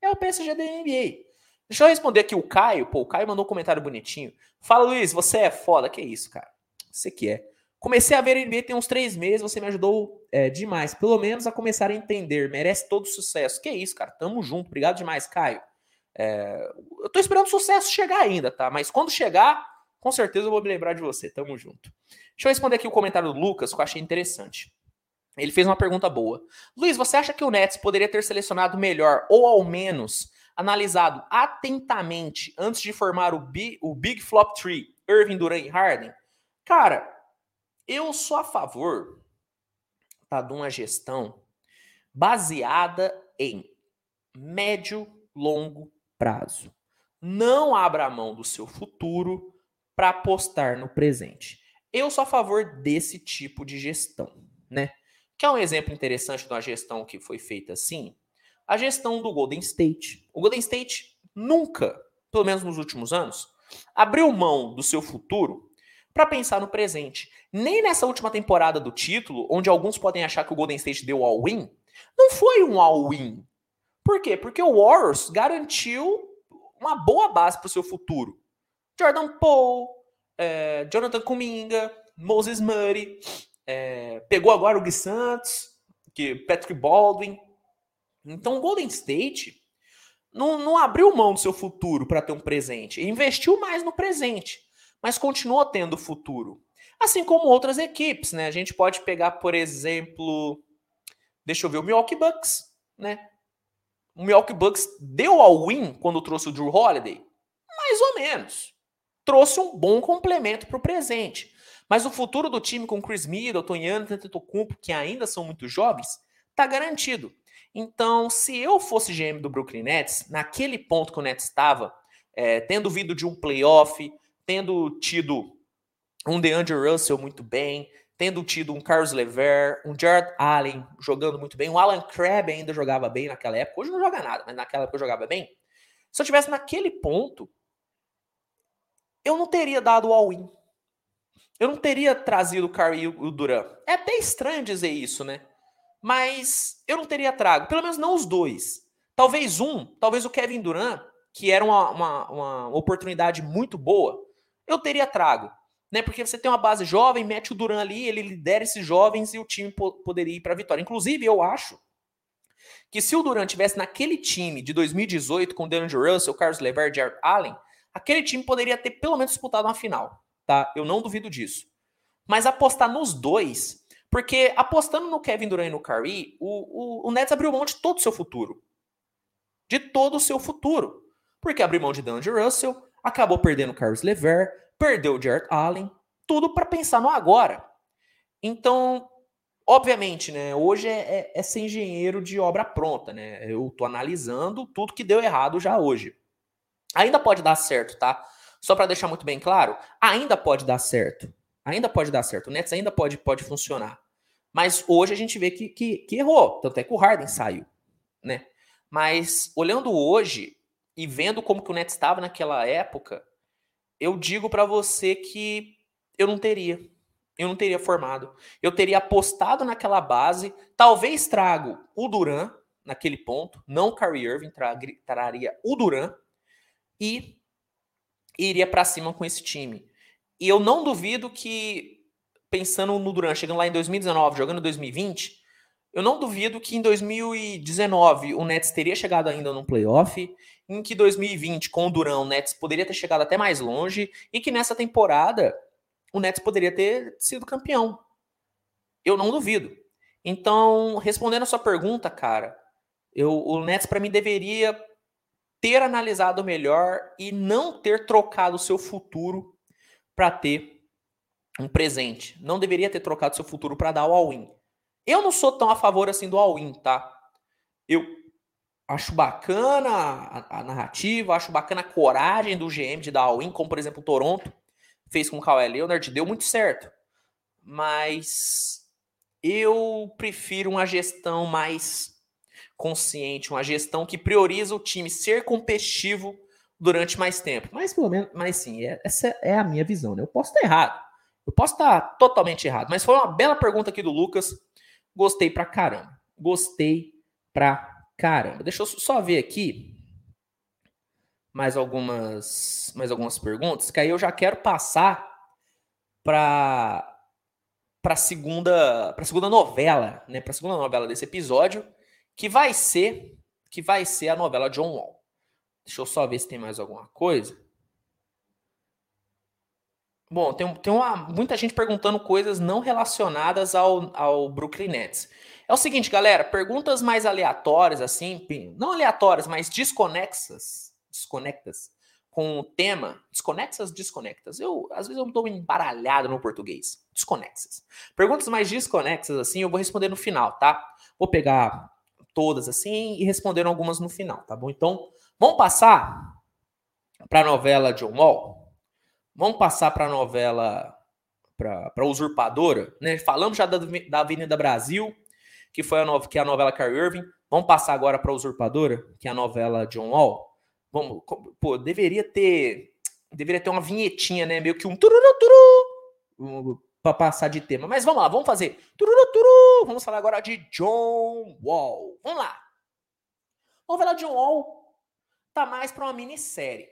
É o PSG da NBA. Deixa eu responder aqui o Caio. Pô, o Caio mandou um comentário bonitinho. Fala, Luiz, você é foda. Que isso, cara? Você que é. Comecei a ver NBA tem uns três meses, você me ajudou é, demais. Pelo menos a começar a entender. Merece todo sucesso. Que isso, cara. Tamo junto. Obrigado demais, Caio. É, eu tô esperando o sucesso chegar ainda, tá? Mas quando chegar, com certeza eu vou me lembrar de você. Tamo junto. Deixa eu responder aqui o comentário do Lucas, que eu achei interessante. Ele fez uma pergunta boa. Luiz, você acha que o Nets poderia ter selecionado melhor, ou ao menos analisado atentamente, antes de formar o Big, o Big Flop Tree, Irving, Durant e Harden? Cara, eu sou a favor tá, de uma gestão baseada em médio, longo prazo. Não abra mão do seu futuro para apostar no presente. Eu sou a favor desse tipo de gestão, né? Que é um exemplo interessante de uma gestão que foi feita assim? A gestão do Golden State. O Golden State nunca, pelo menos nos últimos anos, abriu mão do seu futuro para pensar no presente. Nem nessa última temporada do título, onde alguns podem achar que o Golden State deu all-win, não foi um all-win. Por quê? Porque o Warriors garantiu uma boa base para o seu futuro. Jordan Poole, é, Jonathan Kuminga, Moses Murray, é, pegou agora o Gui Santos, que Patrick Baldwin. Então o Golden State não, não abriu mão do seu futuro para ter um presente, investiu mais no presente mas continua tendo futuro. Assim como outras equipes, né? A gente pode pegar, por exemplo, deixa eu ver, o Milwaukee Bucks, né? O Milwaukee Bucks deu ao win quando trouxe o Drew Holiday? Mais ou menos. Trouxe um bom complemento para o presente. Mas o futuro do time com Chris Middleton e Antetokounmpo, que ainda são muito jovens, está garantido. Então, se eu fosse GM do Brooklyn Nets, naquele ponto que o Nets estava, é, tendo vindo de um playoff, tendo tido um DeAndre Russell muito bem, tendo tido um Carlos Lever, um Jared Allen jogando muito bem, o Alan Crabb ainda jogava bem naquela época, hoje não joga nada, mas naquela época jogava bem. Se eu tivesse naquele ponto, eu não teria dado o all-in. Eu não teria trazido o Curry e o Duran. É até estranho dizer isso, né? Mas eu não teria trago, pelo menos não os dois. Talvez um, talvez o Kevin Durant, que era uma, uma, uma oportunidade muito boa, eu teria trago. Né? Porque você tem uma base jovem, mete o Duran ali, ele lidera esses jovens e o time po poderia ir para a vitória. Inclusive, eu acho que se o Durant tivesse naquele time de 2018 com o DeAndre Russell, Carlos Levert, Jared Allen, aquele time poderia ter pelo menos disputado uma final, tá? Eu não duvido disso. Mas apostar nos dois, porque apostando no Kevin Durant e no Curry, o, o, o Nets abriu mão de todo o seu futuro. De todo o seu futuro. Porque abriu mão de DeAndre Russell, acabou perdendo o Carlos Levert, perdeu o Jared Allen, tudo para pensar no agora. Então, obviamente, né, hoje é, é, é, ser engenheiro de obra pronta, né? Eu tô analisando tudo que deu errado já hoje. Ainda pode dar certo, tá? Só para deixar muito bem claro, ainda pode dar certo. Ainda pode dar certo. O Nets ainda pode, pode funcionar. Mas hoje a gente vê que, que, que errou. Tanto é que o Harden saiu, né? Mas olhando hoje e vendo como que o Nets estava naquela época, eu digo para você que eu não teria. Eu não teria formado. Eu teria apostado naquela base. Talvez trago o Duran naquele ponto. Não o Kyrie Irving, traria o Duran e iria para cima com esse time. E eu não duvido que, pensando no Duran, chegando lá em 2019, jogando em 2020, eu não duvido que em 2019 o Nets teria chegado ainda no playoff, em que 2020, com o Duran, o Nets poderia ter chegado até mais longe, e que nessa temporada o Nets poderia ter sido campeão. Eu não duvido. Então, respondendo a sua pergunta, cara, eu, o Nets para mim deveria ter analisado melhor e não ter trocado o seu futuro para ter um presente. Não deveria ter trocado seu futuro para dar o all-in. Eu não sou tão a favor assim do all-in, tá? Eu acho bacana a, a, narrativa, acho bacana a coragem do GM de dar all-in, como por exemplo o Toronto fez com o Kawhi Leonard, deu muito certo. Mas eu prefiro uma gestão mais consciente, uma gestão que prioriza o time ser competitivo durante mais tempo. Mas pelo menos, mas sim, é, essa é a minha visão, né? Eu posso estar errado. Eu posso estar totalmente errado, mas foi uma bela pergunta aqui do Lucas. Gostei pra caramba. Gostei pra caramba. Deixa eu só ver aqui mais algumas mais algumas perguntas, que aí eu já quero passar para para segunda para segunda novela, né? Para segunda novela desse episódio, que vai ser que vai ser a novela John Wall. Deixa eu só ver se tem mais alguma coisa. Bom, tem, tem uma, muita gente perguntando coisas não relacionadas ao, ao Brooklyn Nets. É o seguinte, galera, perguntas mais aleatórias, assim, não aleatórias, mas desconexas, desconectas com o tema, desconexas, desconectas. Eu, às vezes, eu estou embaralhado no português. Desconexas. Perguntas mais desconexas, assim, eu vou responder no final, tá? Vou pegar todas assim e responderam algumas no final, tá bom? Então, vamos passar para a novela John Wall? Vamos passar para a novela para Usurpadora, né? Falamos já da, da Avenida Brasil, que foi a, no, que é a novela Carl Irving. Vamos passar agora para Usurpadora, que é a novela John Wall. Vamos, pô, deveria ter deveria ter uma vinhetinha, né? Meio que um tururu, tururu, para passar de tema. Mas vamos lá, vamos fazer. Tururu, vamos falar agora de John Wall. Vamos lá. A novela John Wall tá mais para uma minissérie,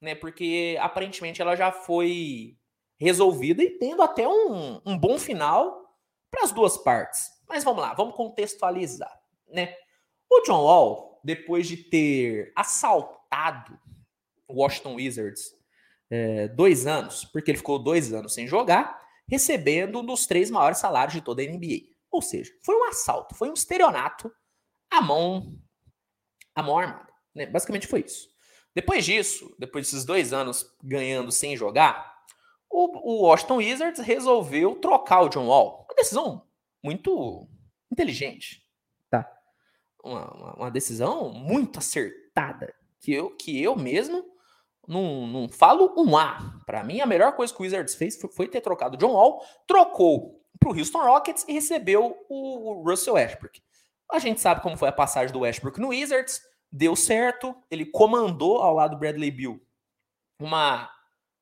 né? Porque aparentemente ela já foi resolvida e tendo até um, um bom final para as duas partes. Mas vamos lá, vamos contextualizar, né? O John Wall, depois de ter assaltado o Washington Wizards é, dois anos, porque ele ficou dois anos sem jogar, recebendo um dos três maiores salários de toda a NBA. Ou seja, foi um assalto, foi um estelionato à mão, à mão armada. Né? Basicamente foi isso. Depois disso, depois desses dois anos ganhando sem jogar, o, o Washington Wizards resolveu trocar o John Wall. Uma decisão muito inteligente, tá? Uma, uma, uma decisão muito acertada que eu, que eu mesmo não, não falo um A. Para mim, a melhor coisa que o Wizards fez foi ter trocado John Wall, trocou para o Houston Rockets e recebeu o, o Russell Westbrook. A gente sabe como foi a passagem do Westbrook no Wizards, deu certo, ele comandou ao lado do Bradley Bill uma,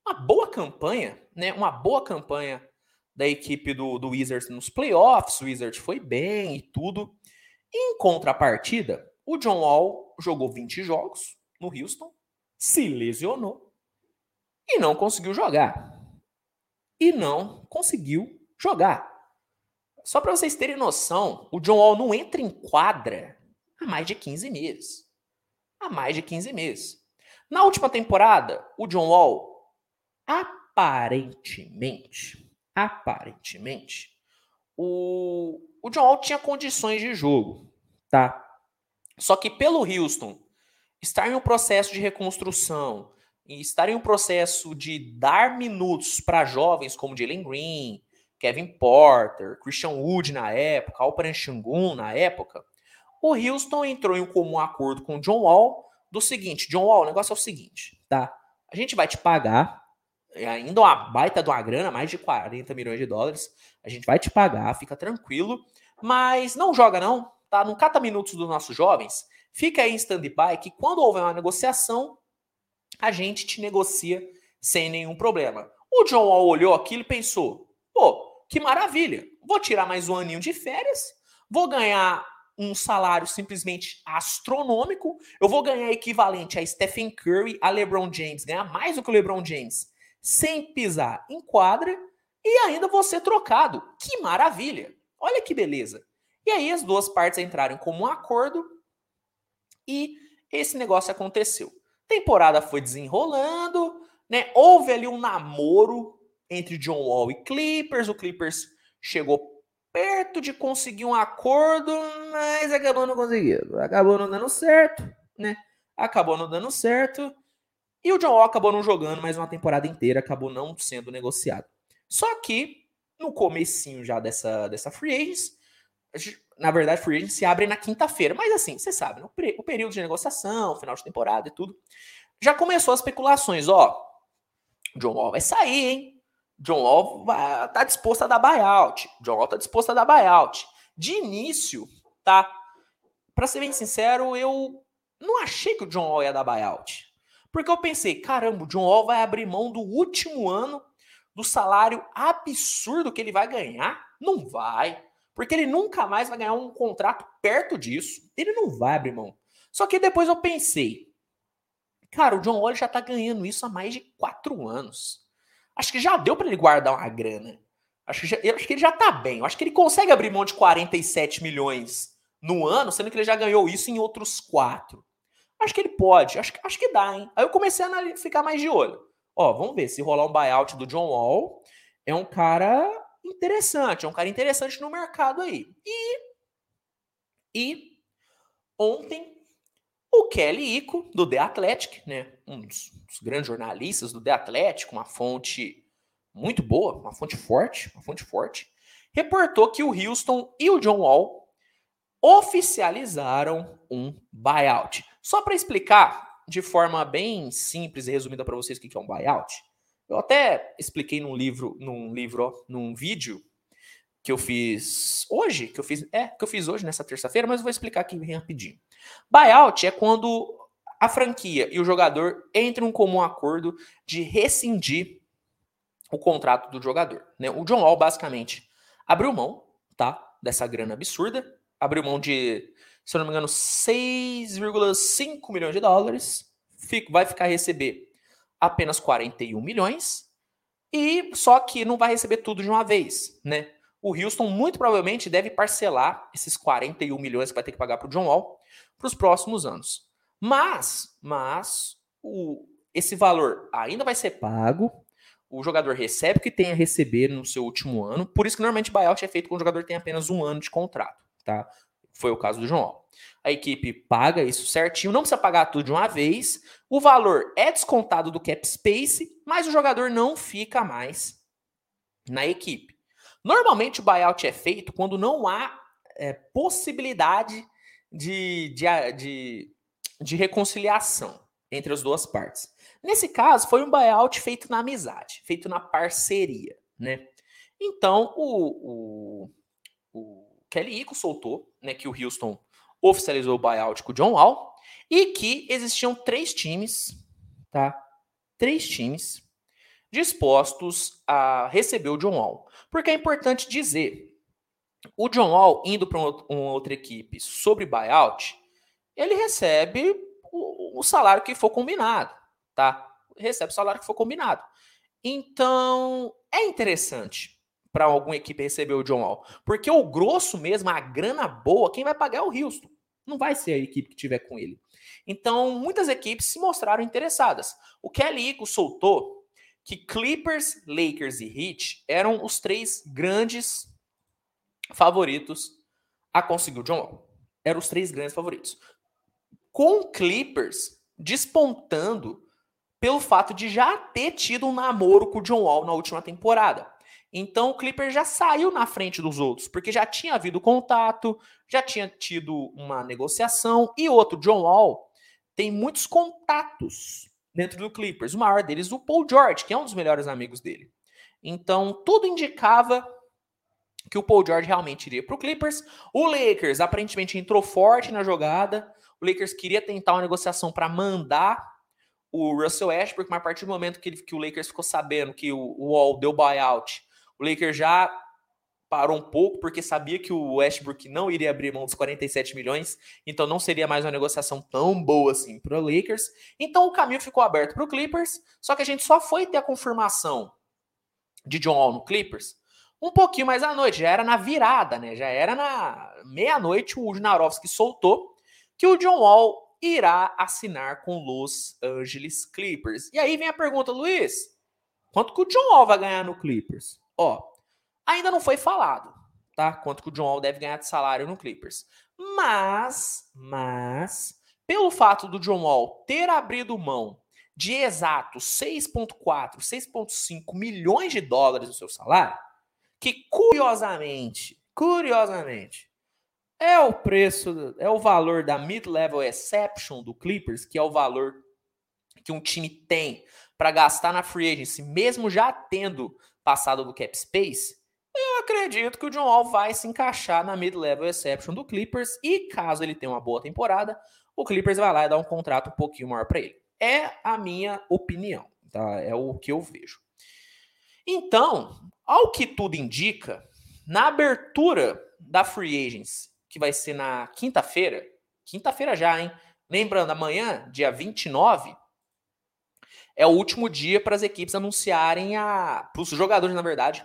uma boa campanha, né? Uma boa campanha da equipe do, do Wizards nos playoffs. O Wizards foi bem e tudo. Em contrapartida, o John Wall jogou 20 jogos no Houston, se lesionou e não conseguiu jogar. E não conseguiu jogar. Só para vocês terem noção, o John Wall não entra em quadra há mais de 15 meses. Há mais de 15 meses. Na última temporada, o John Wall aparentemente, aparentemente, o, o John Wall tinha condições de jogo, tá? Só que pelo Houston estar em um processo de reconstrução e estar em um processo de dar minutos para jovens como Jalen Green, Kevin Porter, Christian Wood na época, Alperen Shangun na época, o Houston entrou em um comum acordo com o John Wall do seguinte, John Wall, o negócio é o seguinte, tá? A gente vai te pagar é ainda uma baita de uma grana, mais de 40 milhões de dólares. A gente vai te pagar, fica tranquilo, mas não joga não, tá? Não cata minutos dos nossos jovens. Fica aí em stand-by que quando houver uma negociação, a gente te negocia sem nenhum problema. O John Wall olhou aquilo e pensou: pô, que maravilha, vou tirar mais um aninho de férias, vou ganhar um salário simplesmente astronômico, eu vou ganhar equivalente a Stephen Curry, a LeBron James, ganhar mais do que o LeBron James, sem pisar em quadra, e ainda vou ser trocado. Que maravilha! Olha que beleza. E aí as duas partes entraram como um acordo e esse negócio aconteceu. Temporada foi desenrolando, né? Houve ali um namoro entre John Wall e Clippers. O Clippers chegou perto de conseguir um acordo, mas acabou não conseguindo. Acabou não dando certo, né? Acabou não dando certo. E o John Wall acabou não jogando mais uma temporada inteira, acabou não sendo negociado. Só que no comecinho já dessa, dessa free agents, na verdade, free agents se abre na quinta-feira. Mas assim, você sabe, o período de negociação, final de temporada e tudo, já começou as especulações, ó. John Wall vai sair, hein? John Wall vai, tá disposto a dar buyout. John Wall tá disposto a dar buyout. De início, tá? Para ser bem sincero, eu não achei que o John Wall ia dar buyout. Porque eu pensei, caramba, o John Wall vai abrir mão do último ano do salário absurdo que ele vai ganhar? Não vai. Porque ele nunca mais vai ganhar um contrato perto disso. Ele não vai abrir mão. Só que depois eu pensei, cara, o John Wall já tá ganhando isso há mais de quatro anos. Acho que já deu para ele guardar uma grana. Acho que, já, acho que ele já tá bem. Eu acho que ele consegue abrir mão de 47 milhões no ano, sendo que ele já ganhou isso em outros quatro. Acho que ele pode. Acho, acho que dá, hein? Aí eu comecei a ficar mais de olho. Ó, vamos ver se rolar um buyout do John Wall. É um cara interessante, é um cara interessante no mercado aí. E, e ontem o Kelly Ico, do The Athletic, né, um dos, dos, grandes jornalistas do The Athletic, uma fonte muito boa, uma fonte forte, uma fonte forte, reportou que o Houston e o John Wall oficializaram um buyout. Só para explicar de forma bem simples e resumida para vocês o que é um buyout, eu até expliquei num livro, num livro, ó, num vídeo que eu fiz hoje, que eu fiz, é, que eu fiz hoje nessa terça-feira, mas eu vou explicar aqui bem rapidinho. Buyout é quando a franquia e o jogador entram em um comum acordo de rescindir o contrato do jogador. Né? O John Wall basicamente abriu mão, tá, dessa grana absurda, abriu mão de, se eu não me engano, 6,5 milhões de dólares, vai ficar a receber apenas 41 milhões, e só que não vai receber tudo de uma vez, né? O Houston muito provavelmente deve parcelar esses 41 milhões que vai ter que pagar para o John Wall para os próximos anos. Mas, mas o, esse valor ainda vai ser pago. O jogador recebe o que tem a receber no seu último ano. Por isso que normalmente buyout é feito quando o jogador tem apenas um ano de contrato, tá? Foi o caso do João. A equipe paga isso certinho, não precisa pagar tudo de uma vez. O valor é descontado do cap space, mas o jogador não fica mais na equipe. Normalmente o buyout é feito quando não há é, possibilidade de, de, de, de reconciliação entre as duas partes. Nesse caso, foi um buyout feito na amizade, feito na parceria, né? Então, o, o, o Kelly Ico soltou né, que o Houston oficializou o buyout com o John Wall e que existiam três times, tá? Três times dispostos a receber o John Wall. Porque é importante dizer, o John Wall indo para uma outra equipe sobre buyout, ele recebe o, o salário que for combinado, tá? Recebe o salário que for combinado. Então, é interessante para alguma equipe receber o John Wall. Porque o grosso mesmo, a grana boa, quem vai pagar é o Houston. Não vai ser a equipe que tiver com ele. Então, muitas equipes se mostraram interessadas. O Kelly Ico soltou que Clippers, Lakers e Heat eram os três grandes favoritos a conseguir o John Wall. Eram os três grandes favoritos. Com Clippers despontando pelo fato de já ter tido um namoro com o John Wall na última temporada. Então o Clipper já saiu na frente dos outros, porque já tinha havido contato, já tinha tido uma negociação e outro, John Wall, tem muitos contatos dentro do Clippers. O maior deles, o Paul George, que é um dos melhores amigos dele. Então tudo indicava que o Paul George realmente iria para o Clippers. O Lakers aparentemente entrou forte na jogada. O Lakers queria tentar uma negociação para mandar o Russell Westbrook, mas a partir do momento que, ele, que o Lakers ficou sabendo que o, o Wall deu buyout o Lakers já parou um pouco porque sabia que o Westbrook não iria abrir mão dos 47 milhões, então não seria mais uma negociação tão boa assim para o Lakers. Então o caminho ficou aberto para o Clippers, só que a gente só foi ter a confirmação de John Wall no Clippers um pouquinho mais à noite, já era na virada, né? Já era na meia-noite o Jnarovski soltou que o John Wall irá assinar com Los Angeles Clippers. E aí vem a pergunta, Luiz, quanto que o John Wall vai ganhar no Clippers? Ó, ainda não foi falado, tá? Quanto que o John Wall deve ganhar de salário no Clippers. Mas, mas, pelo fato do John Wall ter abrido mão de exato 6,4, 6,5 milhões de dólares no seu salário, que curiosamente, curiosamente, é o preço, é o valor da mid-level exception do Clippers, que é o valor que um time tem para gastar na free agency, mesmo já tendo passado do cap space, eu acredito que o John Wall vai se encaixar na mid-level exception do Clippers e caso ele tenha uma boa temporada, o Clippers vai lá e dá um contrato um pouquinho maior para ele. É a minha opinião, tá? É o que eu vejo. Então, ao que tudo indica, na abertura da free agents, que vai ser na quinta-feira, quinta-feira já, hein? Lembrando, amanhã, dia 29, é o último dia para as equipes anunciarem a. para os jogadores, na verdade,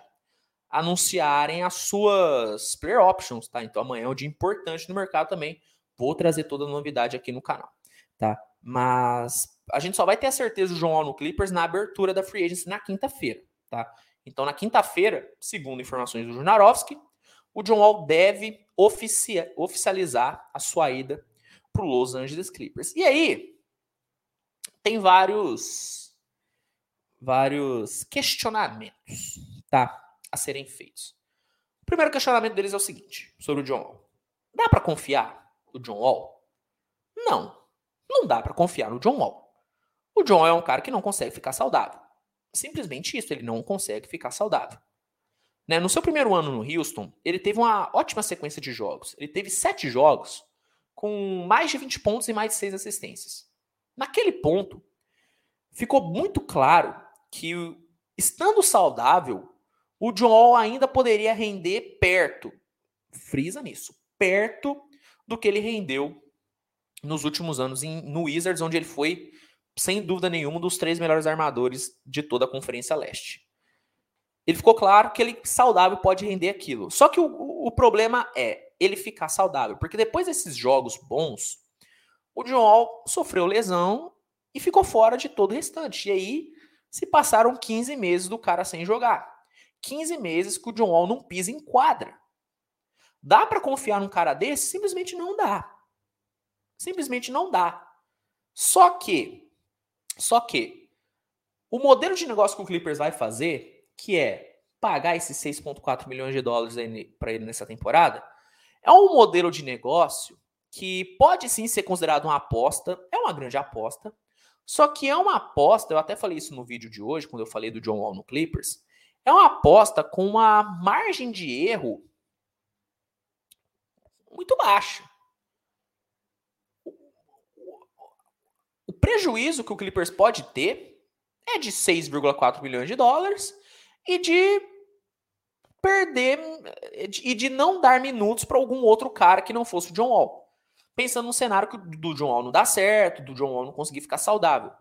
anunciarem as suas player options, tá? Então amanhã é um dia importante no mercado também. Vou trazer toda a novidade aqui no canal, tá? Mas a gente só vai ter a certeza do João no Clippers na abertura da free agency na quinta-feira, tá? Então na quinta-feira, segundo informações do Junarovski, o John Wall deve oficializar a sua ida para o Los Angeles Clippers. E aí, tem vários vários questionamentos, tá? A serem feitos. O primeiro questionamento deles é o seguinte, sobre o John Wall. Dá para confiar no John Wall? Não. Não dá para confiar no John Wall. O John Wall é um cara que não consegue ficar saudável. Simplesmente isso, ele não consegue ficar saudável. Né? No seu primeiro ano no Houston, ele teve uma ótima sequência de jogos. Ele teve sete jogos com mais de 20 pontos e mais de seis assistências. Naquele ponto, ficou muito claro que, estando saudável, o John ainda poderia render perto, frisa nisso, perto do que ele rendeu nos últimos anos em, no Wizards, onde ele foi, sem dúvida nenhuma, um dos três melhores armadores de toda a Conferência Leste. Ele ficou claro que ele saudável pode render aquilo. Só que o, o, o problema é ele ficar saudável, porque depois desses jogos bons, o John Wall sofreu lesão e ficou fora de todo o restante. E aí se passaram 15 meses do cara sem jogar. 15 meses que o John Wall não pisa em quadra. Dá para confiar num cara desse? Simplesmente não dá. Simplesmente não dá. Só que, só que, o modelo de negócio que o Clippers vai fazer, que é pagar esses 6,4 milhões de dólares para ele nessa temporada, é um modelo de negócio que pode sim ser considerado uma aposta, é uma grande aposta, só que é uma aposta, eu até falei isso no vídeo de hoje, quando eu falei do John Wall no Clippers, é uma aposta com uma margem de erro muito baixa. O prejuízo que o Clippers pode ter é de 6,4 milhões de dólares e de perder e de não dar minutos para algum outro cara que não fosse o John Wall. Pensando no cenário que do John Wall não dá certo, do John Wall não conseguir ficar saudável.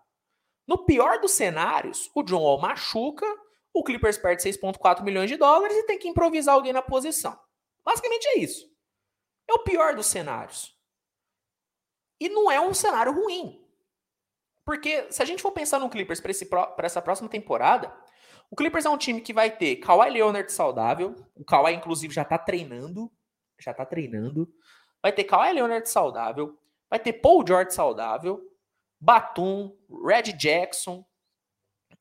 No pior dos cenários, o John Wall machuca, o Clippers perde 6,4 milhões de dólares e tem que improvisar alguém na posição. Basicamente é isso. É o pior dos cenários. E não é um cenário ruim. Porque se a gente for pensar no Clippers para essa próxima temporada, o Clippers é um time que vai ter Kawhi Leonard saudável. O Kawhi, inclusive, já tá treinando. Já tá treinando. Vai ter Kawhi Leonard saudável. Vai ter Paul George saudável. Batum, Red Jackson,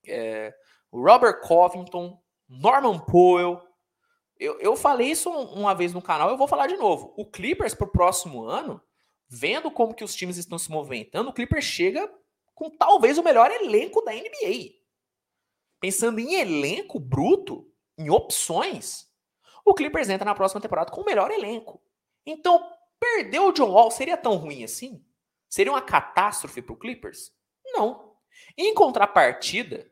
é, Robert Covington, Norman Powell. Eu, eu falei isso uma vez no canal, eu vou falar de novo. O Clippers pro próximo ano, vendo como que os times estão se movimentando, o Clippers chega com talvez o melhor elenco da NBA. Pensando em elenco bruto, em opções, o Clippers entra na próxima temporada com o melhor elenco. Então, perder o John Wall seria tão ruim assim? Seria uma catástrofe para o Clippers? Não. Em contrapartida,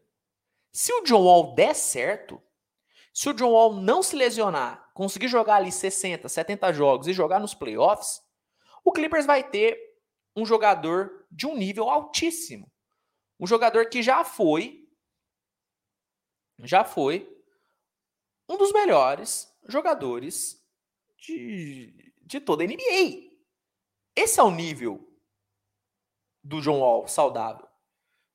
se o John Wall der certo, se o John Wall não se lesionar, conseguir jogar ali 60, 70 jogos e jogar nos playoffs, o Clippers vai ter um jogador de um nível altíssimo. Um jogador que já foi já foi um dos melhores jogadores de, de toda a NBA. Esse é o nível do John Wall saudável.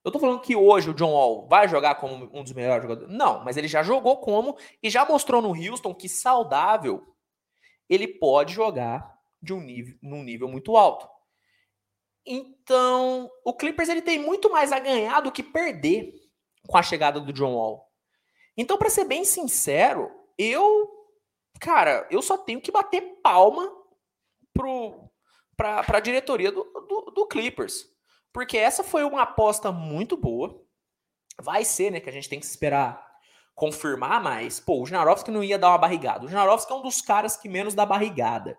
Eu tô falando que hoje o John Wall vai jogar como um dos melhores jogadores. Não, mas ele já jogou como e já mostrou no Houston que saudável ele pode jogar de um nível, num nível muito alto. Então, o Clippers ele tem muito mais a ganhar do que perder com a chegada do John Wall. Então, para ser bem sincero, eu, cara, eu só tenho que bater palma pro, pra, pra diretoria do, do, do Clippers. Porque essa foi uma aposta muito boa. Vai ser, né, que a gente tem que esperar confirmar, mas, pô, o Janarovski não ia dar uma barrigada. O Janarovski é um dos caras que menos dá barrigada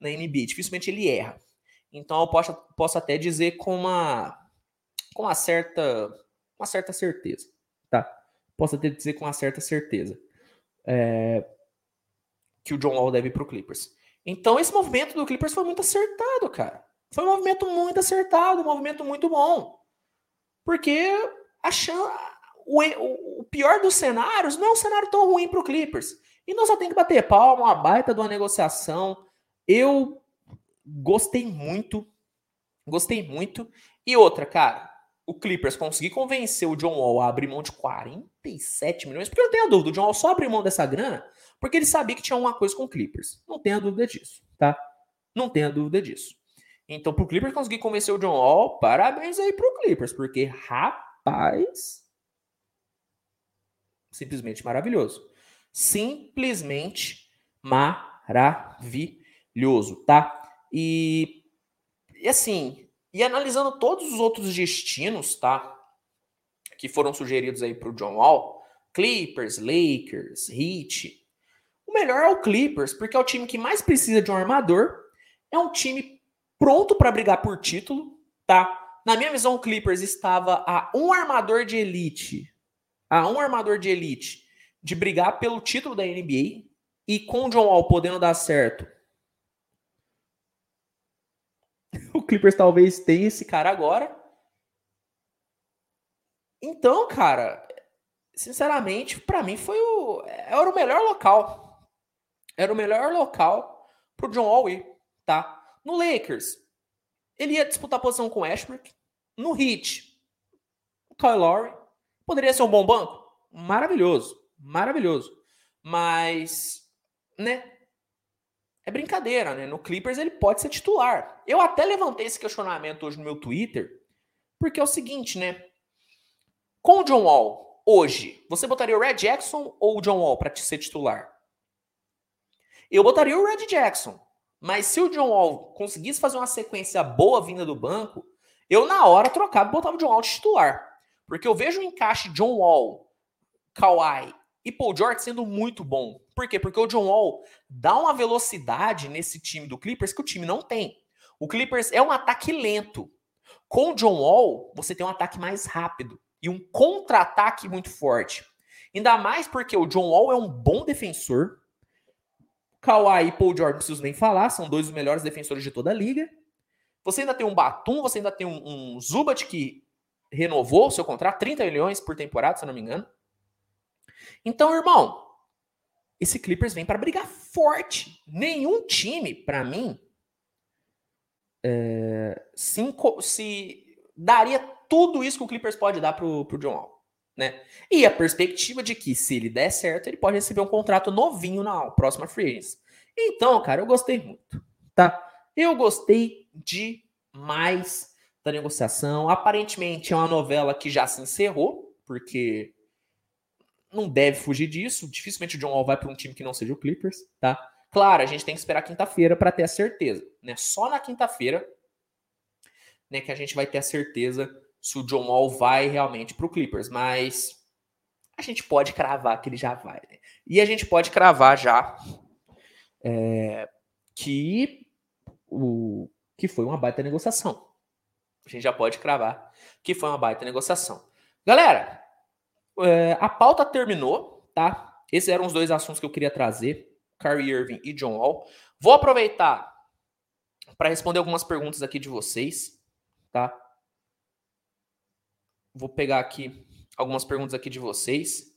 na NBA. Dificilmente ele erra. Então eu posso, posso até dizer com uma, com uma certa, uma certa certeza, tá? posso até dizer com uma certa certeza é, que o John Wall deve ir para o Clippers. Então esse movimento do Clippers foi muito acertado, cara. Foi um movimento muito acertado, um movimento muito bom. Porque achando, o, o, pior dos cenários não é um cenário tão ruim para o Clippers. E nós só tem que bater palma, uma baita de uma negociação. Eu gostei muito. Gostei muito. E outra, cara, o Clippers conseguir convencer o John Wall a abrir mão de 47 milhões, porque eu não tenho dúvida, o John Wall só abriu mão dessa grana porque ele sabia que tinha uma coisa com o Clippers. Não tenha dúvida disso, tá? Não tenha dúvida disso. Então, pro Clippers conseguir convencer o John Wall, parabéns aí pro Clippers, porque rapaz, simplesmente maravilhoso. Simplesmente maravilhoso, tá? E, e assim, e analisando todos os outros destinos, tá? Que foram sugeridos aí para o John Wall, Clippers, Lakers, Heat. O melhor é o Clippers, porque é o time que mais precisa de um armador. É um time pronto para brigar por título, tá? Na minha visão, o Clippers estava a um armador de elite, a um armador de elite de brigar pelo título da NBA. E com o John Wall podendo dar certo, o Clippers talvez tenha esse cara agora. Então, cara, sinceramente, para mim foi o era o melhor local. Era o melhor local pro John Wall ir, tá? No Lakers, ele ia disputar posição com Ashbrook. No Heat, o Kyle Lowry poderia ser um bom banco, maravilhoso, maravilhoso. Mas, né? É brincadeira, né? No Clippers ele pode ser titular. Eu até levantei esse questionamento hoje no meu Twitter, porque é o seguinte, né? Com o John Wall, hoje, você botaria o Red Jackson ou o John Wall para ser titular? Eu botaria o Red Jackson. Mas se o John Wall conseguisse fazer uma sequência boa vinda do banco, eu na hora trocava e botava o John Wall de titular. Porque eu vejo o encaixe John Wall, Kawhi e Paul George sendo muito bom. Por quê? Porque o John Wall dá uma velocidade nesse time do Clippers que o time não tem. O Clippers é um ataque lento. Com o John Wall, você tem um ataque mais rápido e um contra-ataque muito forte. Ainda mais porque o John Wall é um bom defensor. Kawhi e Paul George, não preciso nem falar, são dois dos melhores defensores de toda a liga. Você ainda tem um Batum, você ainda tem um, um Zubat que renovou seu contrato, 30 milhões por temporada, se eu não me engano. Então, irmão, esse Clippers vem para brigar forte. Nenhum time, para mim, é, se, se, daria tudo isso que o Clippers pode dar pro, pro John Wall. Né? E a perspectiva de que, se ele der certo, ele pode receber um contrato novinho na próxima free agency. Então, cara, eu gostei muito, tá? Eu gostei demais da negociação. Aparentemente é uma novela que já se encerrou, porque não deve fugir disso. Dificilmente o John Wall vai para um time que não seja o Clippers, tá? Claro, a gente tem que esperar quinta-feira para ter a certeza, né? Só na quinta-feira, né, que a gente vai ter a certeza se o John Wall vai realmente para o Clippers, mas a gente pode cravar que ele já vai, né? E a gente pode cravar já é, que o que foi uma baita negociação. A gente já pode cravar que foi uma baita negociação. Galera, é, a pauta terminou, tá? Esses eram os dois assuntos que eu queria trazer: Kyrie Irving e John Wall. Vou aproveitar para responder algumas perguntas aqui de vocês, tá? Vou pegar aqui algumas perguntas aqui de vocês.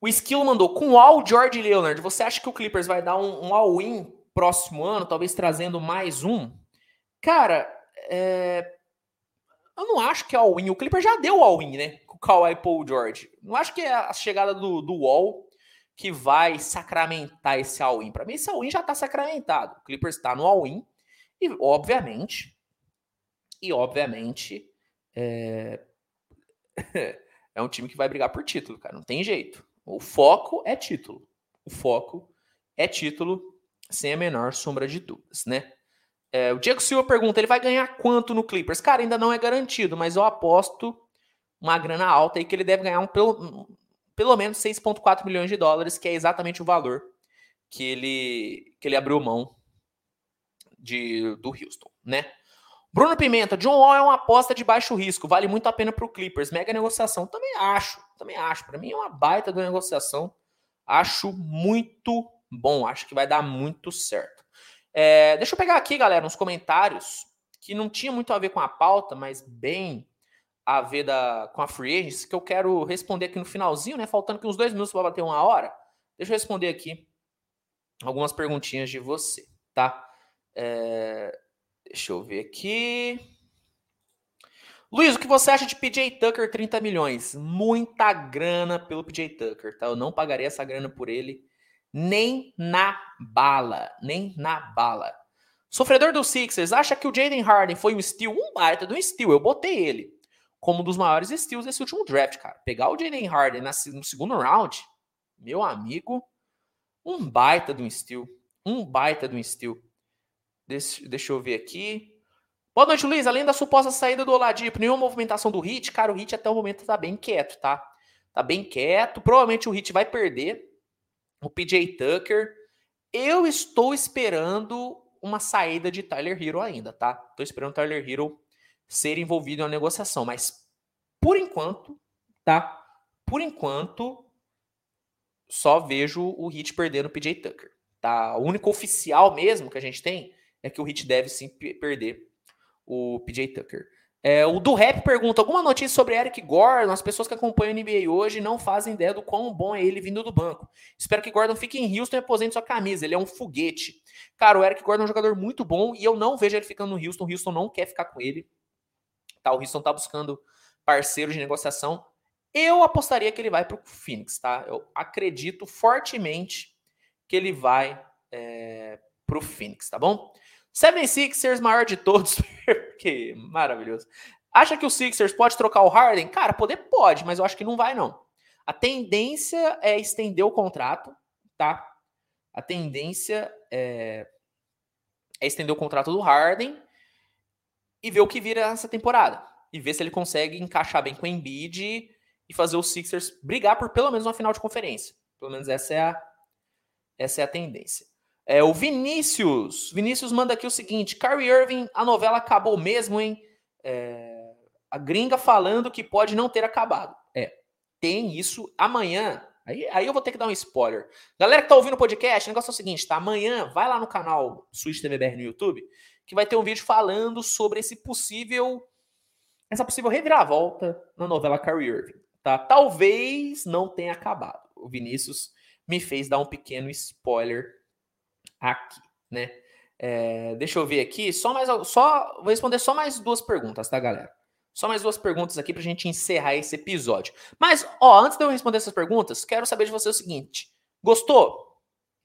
O Skill mandou, com o All George Leonard, você acha que o Clippers vai dar um, um all-in próximo ano, talvez trazendo mais um? Cara, é... eu não acho que é all-in. O Clippers já deu all-in, né? Kawhi Paul George. Não acho que é a chegada do, do Wall que vai sacramentar esse all-in. Para mim, esse all-in já está sacramentado. O Clippers está no all-in e, obviamente, e obviamente, é... é um time que vai brigar por título, cara. Não tem jeito. O foco é título. O foco é título, sem a menor sombra de dúvidas, né? É, o Diego Silva pergunta: ele vai ganhar quanto no Clippers? Cara, ainda não é garantido, mas eu aposto uma grana alta aí que ele deve ganhar um, pelo, pelo menos 6,4 milhões de dólares, que é exatamente o valor que ele, que ele abriu mão de, do Houston, né? Bruno Pimenta, John Wall é uma aposta de baixo risco, vale muito a pena para o Clippers. Mega negociação, também acho, também acho. Para mim é uma baita da negociação. Acho muito bom, acho que vai dar muito certo. É, deixa eu pegar aqui, galera, uns comentários que não tinha muito a ver com a pauta, mas bem a ver da, com a Free Agents, que eu quero responder aqui no finalzinho, né? Faltando aqui uns dois minutos para bater uma hora. Deixa eu responder aqui algumas perguntinhas de você, tá? É, deixa eu ver aqui. Luiz, o que você acha de PJ Tucker 30 milhões? Muita grana pelo PJ Tucker, tá? Eu não pagaria essa grana por ele nem na bala, nem na bala. Sofredor dos Sixers, acha que o Jaden Harden foi um steal? Um baita de um steal, eu botei ele como um dos maiores steals desse último draft, cara. Pegar o Jalen Harden no segundo round, meu amigo, um baita de um steal. Um baita de um steal. Deixa, deixa eu ver aqui. Boa noite, Luiz. Além da suposta saída do Oladipo, nenhuma movimentação do Hit, cara, o Hit até o momento tá bem quieto, tá? Tá bem quieto. Provavelmente o Hit vai perder. O PJ Tucker. Eu estou esperando uma saída de Tyler Hero ainda, tá? Tô esperando Tyler Hero ser envolvido em uma negociação, mas por enquanto, tá? Por enquanto, só vejo o Hit perdendo o PJ Tucker, tá? O único oficial mesmo que a gente tem é que o Hit deve sim perder o PJ Tucker. É, o do Rap pergunta: alguma notícia sobre Eric Gordon? As pessoas que acompanham o NBA hoje não fazem ideia do quão bom é ele vindo do banco. Espero que Gordon fique em Houston e aposente sua camisa. Ele é um foguete. Cara, o Eric Gordon é um jogador muito bom e eu não vejo ele ficando no Houston. O Houston não quer ficar com ele. Tá? O Houston tá buscando parceiros de negociação. Eu apostaria que ele vai para o Phoenix, tá? Eu acredito fortemente que ele vai é, para o Phoenix, tá bom? Seven Sixers, maior de todos. que maravilhoso. Acha que o Sixers pode trocar o Harden? Cara, poder pode, mas eu acho que não vai, não. A tendência é estender o contrato, tá? A tendência é, é estender o contrato do Harden e ver o que vira essa temporada. E ver se ele consegue encaixar bem com o Embiid e fazer os Sixers brigar por pelo menos uma final de conferência. Pelo menos essa é a, essa é a tendência. É, o Vinícius. Vinícius manda aqui o seguinte: Kyrie Irving, a novela acabou mesmo, hein? É, a gringa falando que pode não ter acabado. É, tem isso. Amanhã, aí, aí eu vou ter que dar um spoiler. Galera que tá ouvindo o podcast, o negócio é o seguinte, tá? Amanhã, vai lá no canal Switch TVBR no YouTube, que vai ter um vídeo falando sobre esse possível. Essa possível reviravolta na novela Kyrie Irving. Tá? Talvez não tenha acabado. O Vinícius me fez dar um pequeno spoiler aqui, né? É, deixa eu ver aqui, só mais, só vou responder só mais duas perguntas, tá, galera? Só mais duas perguntas aqui pra gente encerrar esse episódio. Mas, ó, antes de eu responder essas perguntas, quero saber de você o seguinte: gostou?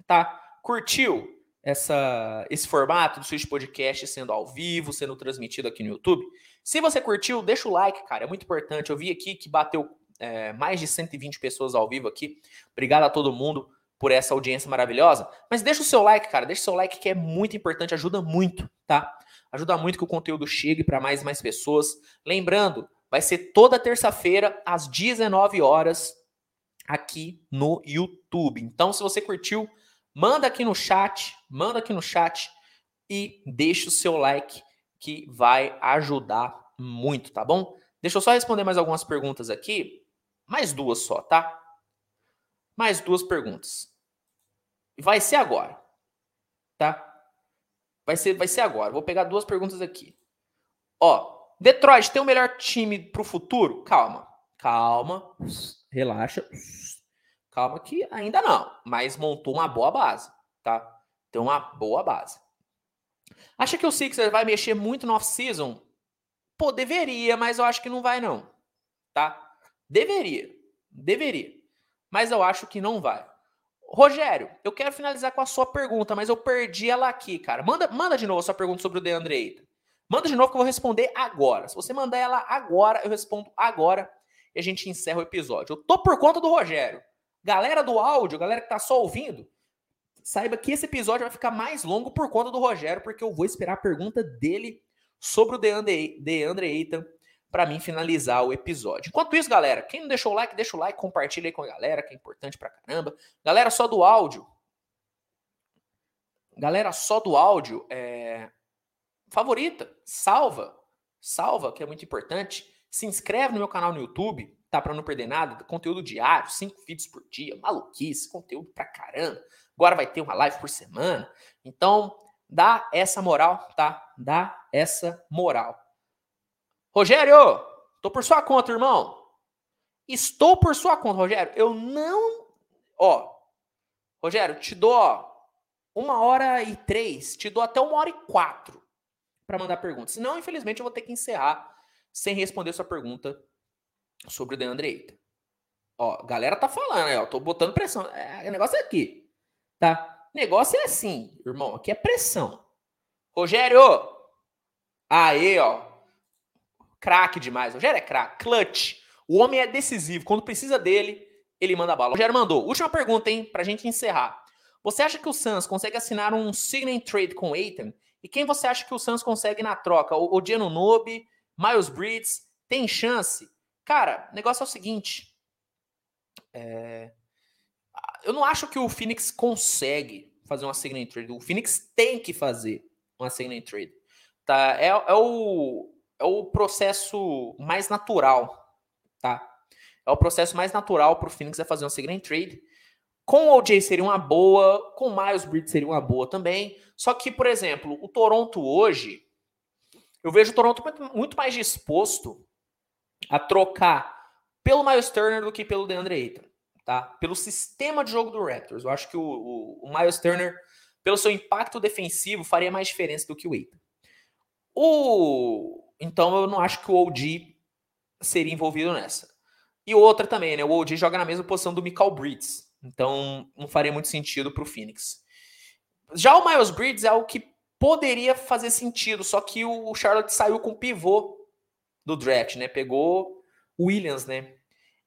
Tá? Curtiu essa, esse formato do Switch Podcast sendo ao vivo, sendo transmitido aqui no YouTube? Se você curtiu, deixa o like, cara, é muito importante. Eu vi aqui que bateu é, mais de 120 pessoas ao vivo aqui. Obrigado a todo mundo por essa audiência maravilhosa. Mas deixa o seu like, cara. Deixa o seu like que é muito importante, ajuda muito, tá? Ajuda muito que o conteúdo chegue para mais e mais pessoas. Lembrando, vai ser toda terça-feira às 19 horas aqui no YouTube. Então, se você curtiu, manda aqui no chat, manda aqui no chat e deixa o seu like que vai ajudar muito, tá bom? Deixa eu só responder mais algumas perguntas aqui. Mais duas só, tá? Mais duas perguntas. Vai ser agora. Tá? Vai ser, vai ser agora. Vou pegar duas perguntas aqui. Ó, Detroit tem o melhor time pro futuro? Calma. Calma. Relaxa. Calma que ainda não, mas montou uma boa base, tá? Tem uma boa base. Acha que o Sixers vai mexer muito no off-season? Pô, deveria, mas eu acho que não vai não, tá? Deveria. Deveria. Mas eu acho que não vai. Rogério, eu quero finalizar com a sua pergunta, mas eu perdi ela aqui, cara. Manda, manda de novo a sua pergunta sobre o DeAndre Ayton. Manda de novo que eu vou responder agora. Se você mandar ela agora, eu respondo agora e a gente encerra o episódio. Eu tô por conta do Rogério. Galera do áudio, galera que tá só ouvindo, saiba que esse episódio vai ficar mais longo por conta do Rogério, porque eu vou esperar a pergunta dele sobre o DeAndre, DeAndre Ayton para mim finalizar o episódio. Enquanto isso, galera, quem não deixou o like, deixa o like, compartilha aí com a galera, que é importante pra caramba. Galera só do áudio. Galera só do áudio, é... favorita, salva, salva, que é muito importante. Se inscreve no meu canal no YouTube, tá? Pra não perder nada. Conteúdo diário, cinco vídeos por dia, maluquice, conteúdo pra caramba. Agora vai ter uma live por semana. Então, dá essa moral, tá? Dá essa moral. Rogério, tô por sua conta, irmão. Estou por sua conta, Rogério. Eu não. Ó, Rogério, te dou ó, uma hora e três, te dou até uma hora e quatro para mandar perguntas. Senão, infelizmente, eu vou ter que encerrar sem responder sua pergunta sobre o Deandre Ayton. Ó, galera tá falando aí, ó. Tô botando pressão. É, o negócio é aqui, tá? Negócio é assim, irmão. Aqui é pressão. Rogério! Aí, ó. Craque demais. O Rogério é craque. Clutch. O homem é decisivo. Quando precisa dele, ele manda a bala. O Rogério mandou. Última pergunta, hein? Pra gente encerrar. Você acha que o Suns consegue assinar um signing trade com o Aiton? E quem você acha que o Suns consegue na troca? O, o Geno Nobe, Miles Bridges? Tem chance? Cara, o negócio é o seguinte. É... Eu não acho que o Phoenix consegue fazer uma signing trade. O Phoenix tem que fazer uma signing trade. Tá? É, é o é o processo mais natural, tá? É o processo mais natural para o Phoenix é fazer um signing trade. Com o OJ seria uma boa, com o Miles Bridges seria uma boa também. Só que, por exemplo, o Toronto hoje, eu vejo o Toronto muito mais disposto a trocar pelo Miles Turner do que pelo DeAndre Ayton, tá? Pelo sistema de jogo do Raptors. Eu acho que o, o, o Miles Turner, pelo seu impacto defensivo, faria mais diferença do que o Ayton. O, então eu não acho que o OG seria envolvido nessa. E outra também, né? O OG joga na mesma posição do Michael Bridges. Então não faria muito sentido para o Phoenix. Já o Miles Bridges é o que poderia fazer sentido, só que o Charlotte saiu com pivô do draft, né? Pegou o Williams, né?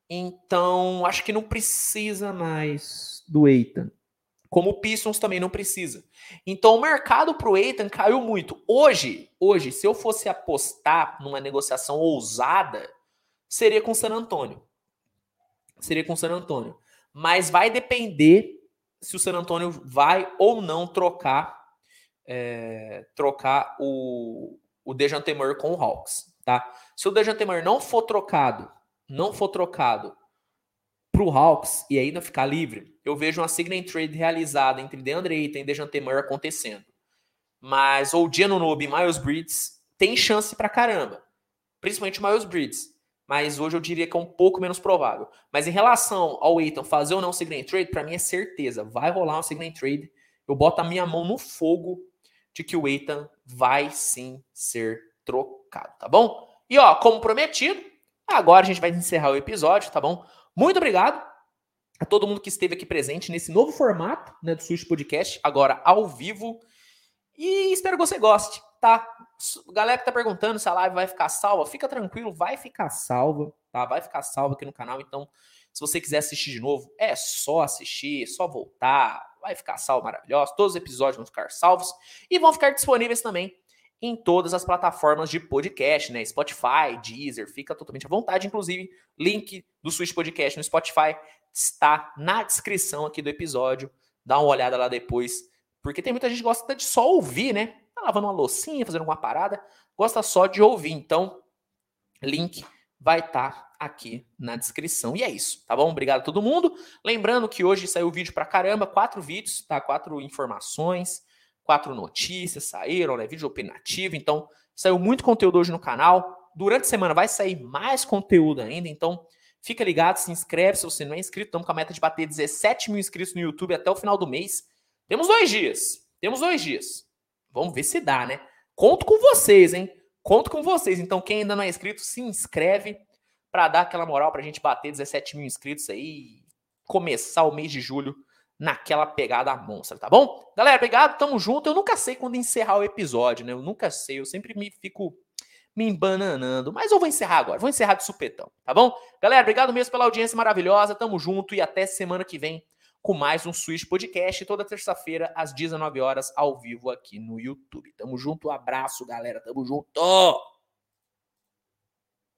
Então acho que não precisa mais do Eitan. Como o Pistons também não precisa. Então o mercado para o Eitan caiu muito. Hoje, hoje, se eu fosse apostar numa negociação ousada, seria com o San Antonio, seria com o San Antonio. Mas vai depender se o San Antonio vai ou não trocar é, trocar o, o Dejante Murray com o Hawks, tá? Se o Dejante Murray não for trocado, não for trocado para o Hawks e ainda ficar livre, eu vejo uma signing trade realizada entre DeAndre Ayton e Dejante Murray acontecendo. Mas ou Giannunobi e Miles Bridges tem chance para caramba, principalmente o Miles Bridges. Mas hoje eu diria que é um pouco menos provável. Mas em relação ao Aiton fazer ou não signing trade, para mim é certeza, vai rolar uma signing trade. Eu boto a minha mão no fogo de que o Eitan vai sim ser trocado, tá bom? E ó, como prometido, agora a gente vai encerrar o episódio, tá bom? Muito obrigado a todo mundo que esteve aqui presente nesse novo formato né, do Switch Podcast, agora ao vivo. E espero que você goste, tá? Galera que tá perguntando se a live vai ficar salva, fica tranquilo, vai ficar salva, tá? Vai ficar salva aqui no canal, então se você quiser assistir de novo, é só assistir, é só voltar, vai ficar salvo maravilhoso. Todos os episódios vão ficar salvos e vão ficar disponíveis também em todas as plataformas de podcast, né? Spotify, Deezer, fica totalmente à vontade. Inclusive, link do Switch Podcast no Spotify está na descrição aqui do episódio. Dá uma olhada lá depois, porque tem muita gente que gosta de só ouvir, né? Tá lavando uma loucinha, fazendo alguma parada, gosta só de ouvir. Então, link vai estar tá aqui na descrição. E é isso, tá bom? Obrigado a todo mundo. Lembrando que hoje saiu vídeo pra caramba, quatro vídeos, tá? Quatro informações, quatro notícias saíram, né? Vídeo opinativo. Então, saiu muito conteúdo hoje no canal. Durante a semana vai sair mais conteúdo ainda, então fica ligado, se inscreve se você não é inscrito. Estamos com a meta de bater 17 mil inscritos no YouTube até o final do mês. Temos dois dias. Temos dois dias. Vamos ver se dá, né? Conto com vocês, hein? Conto com vocês. Então, quem ainda não é inscrito, se inscreve para dar aquela moral para a gente bater 17 mil inscritos aí começar o mês de julho naquela pegada monstra, tá bom? Galera, obrigado, tamo junto. Eu nunca sei quando encerrar o episódio, né? Eu nunca sei, eu sempre me fico me embananando, mas eu vou encerrar agora, vou encerrar de supetão, tá bom? Galera, obrigado mesmo pela audiência maravilhosa, tamo junto e até semana que vem com mais um Switch Podcast, toda terça-feira, às 19 horas, ao vivo aqui no YouTube. Tamo junto, um abraço, galera. Tamo junto!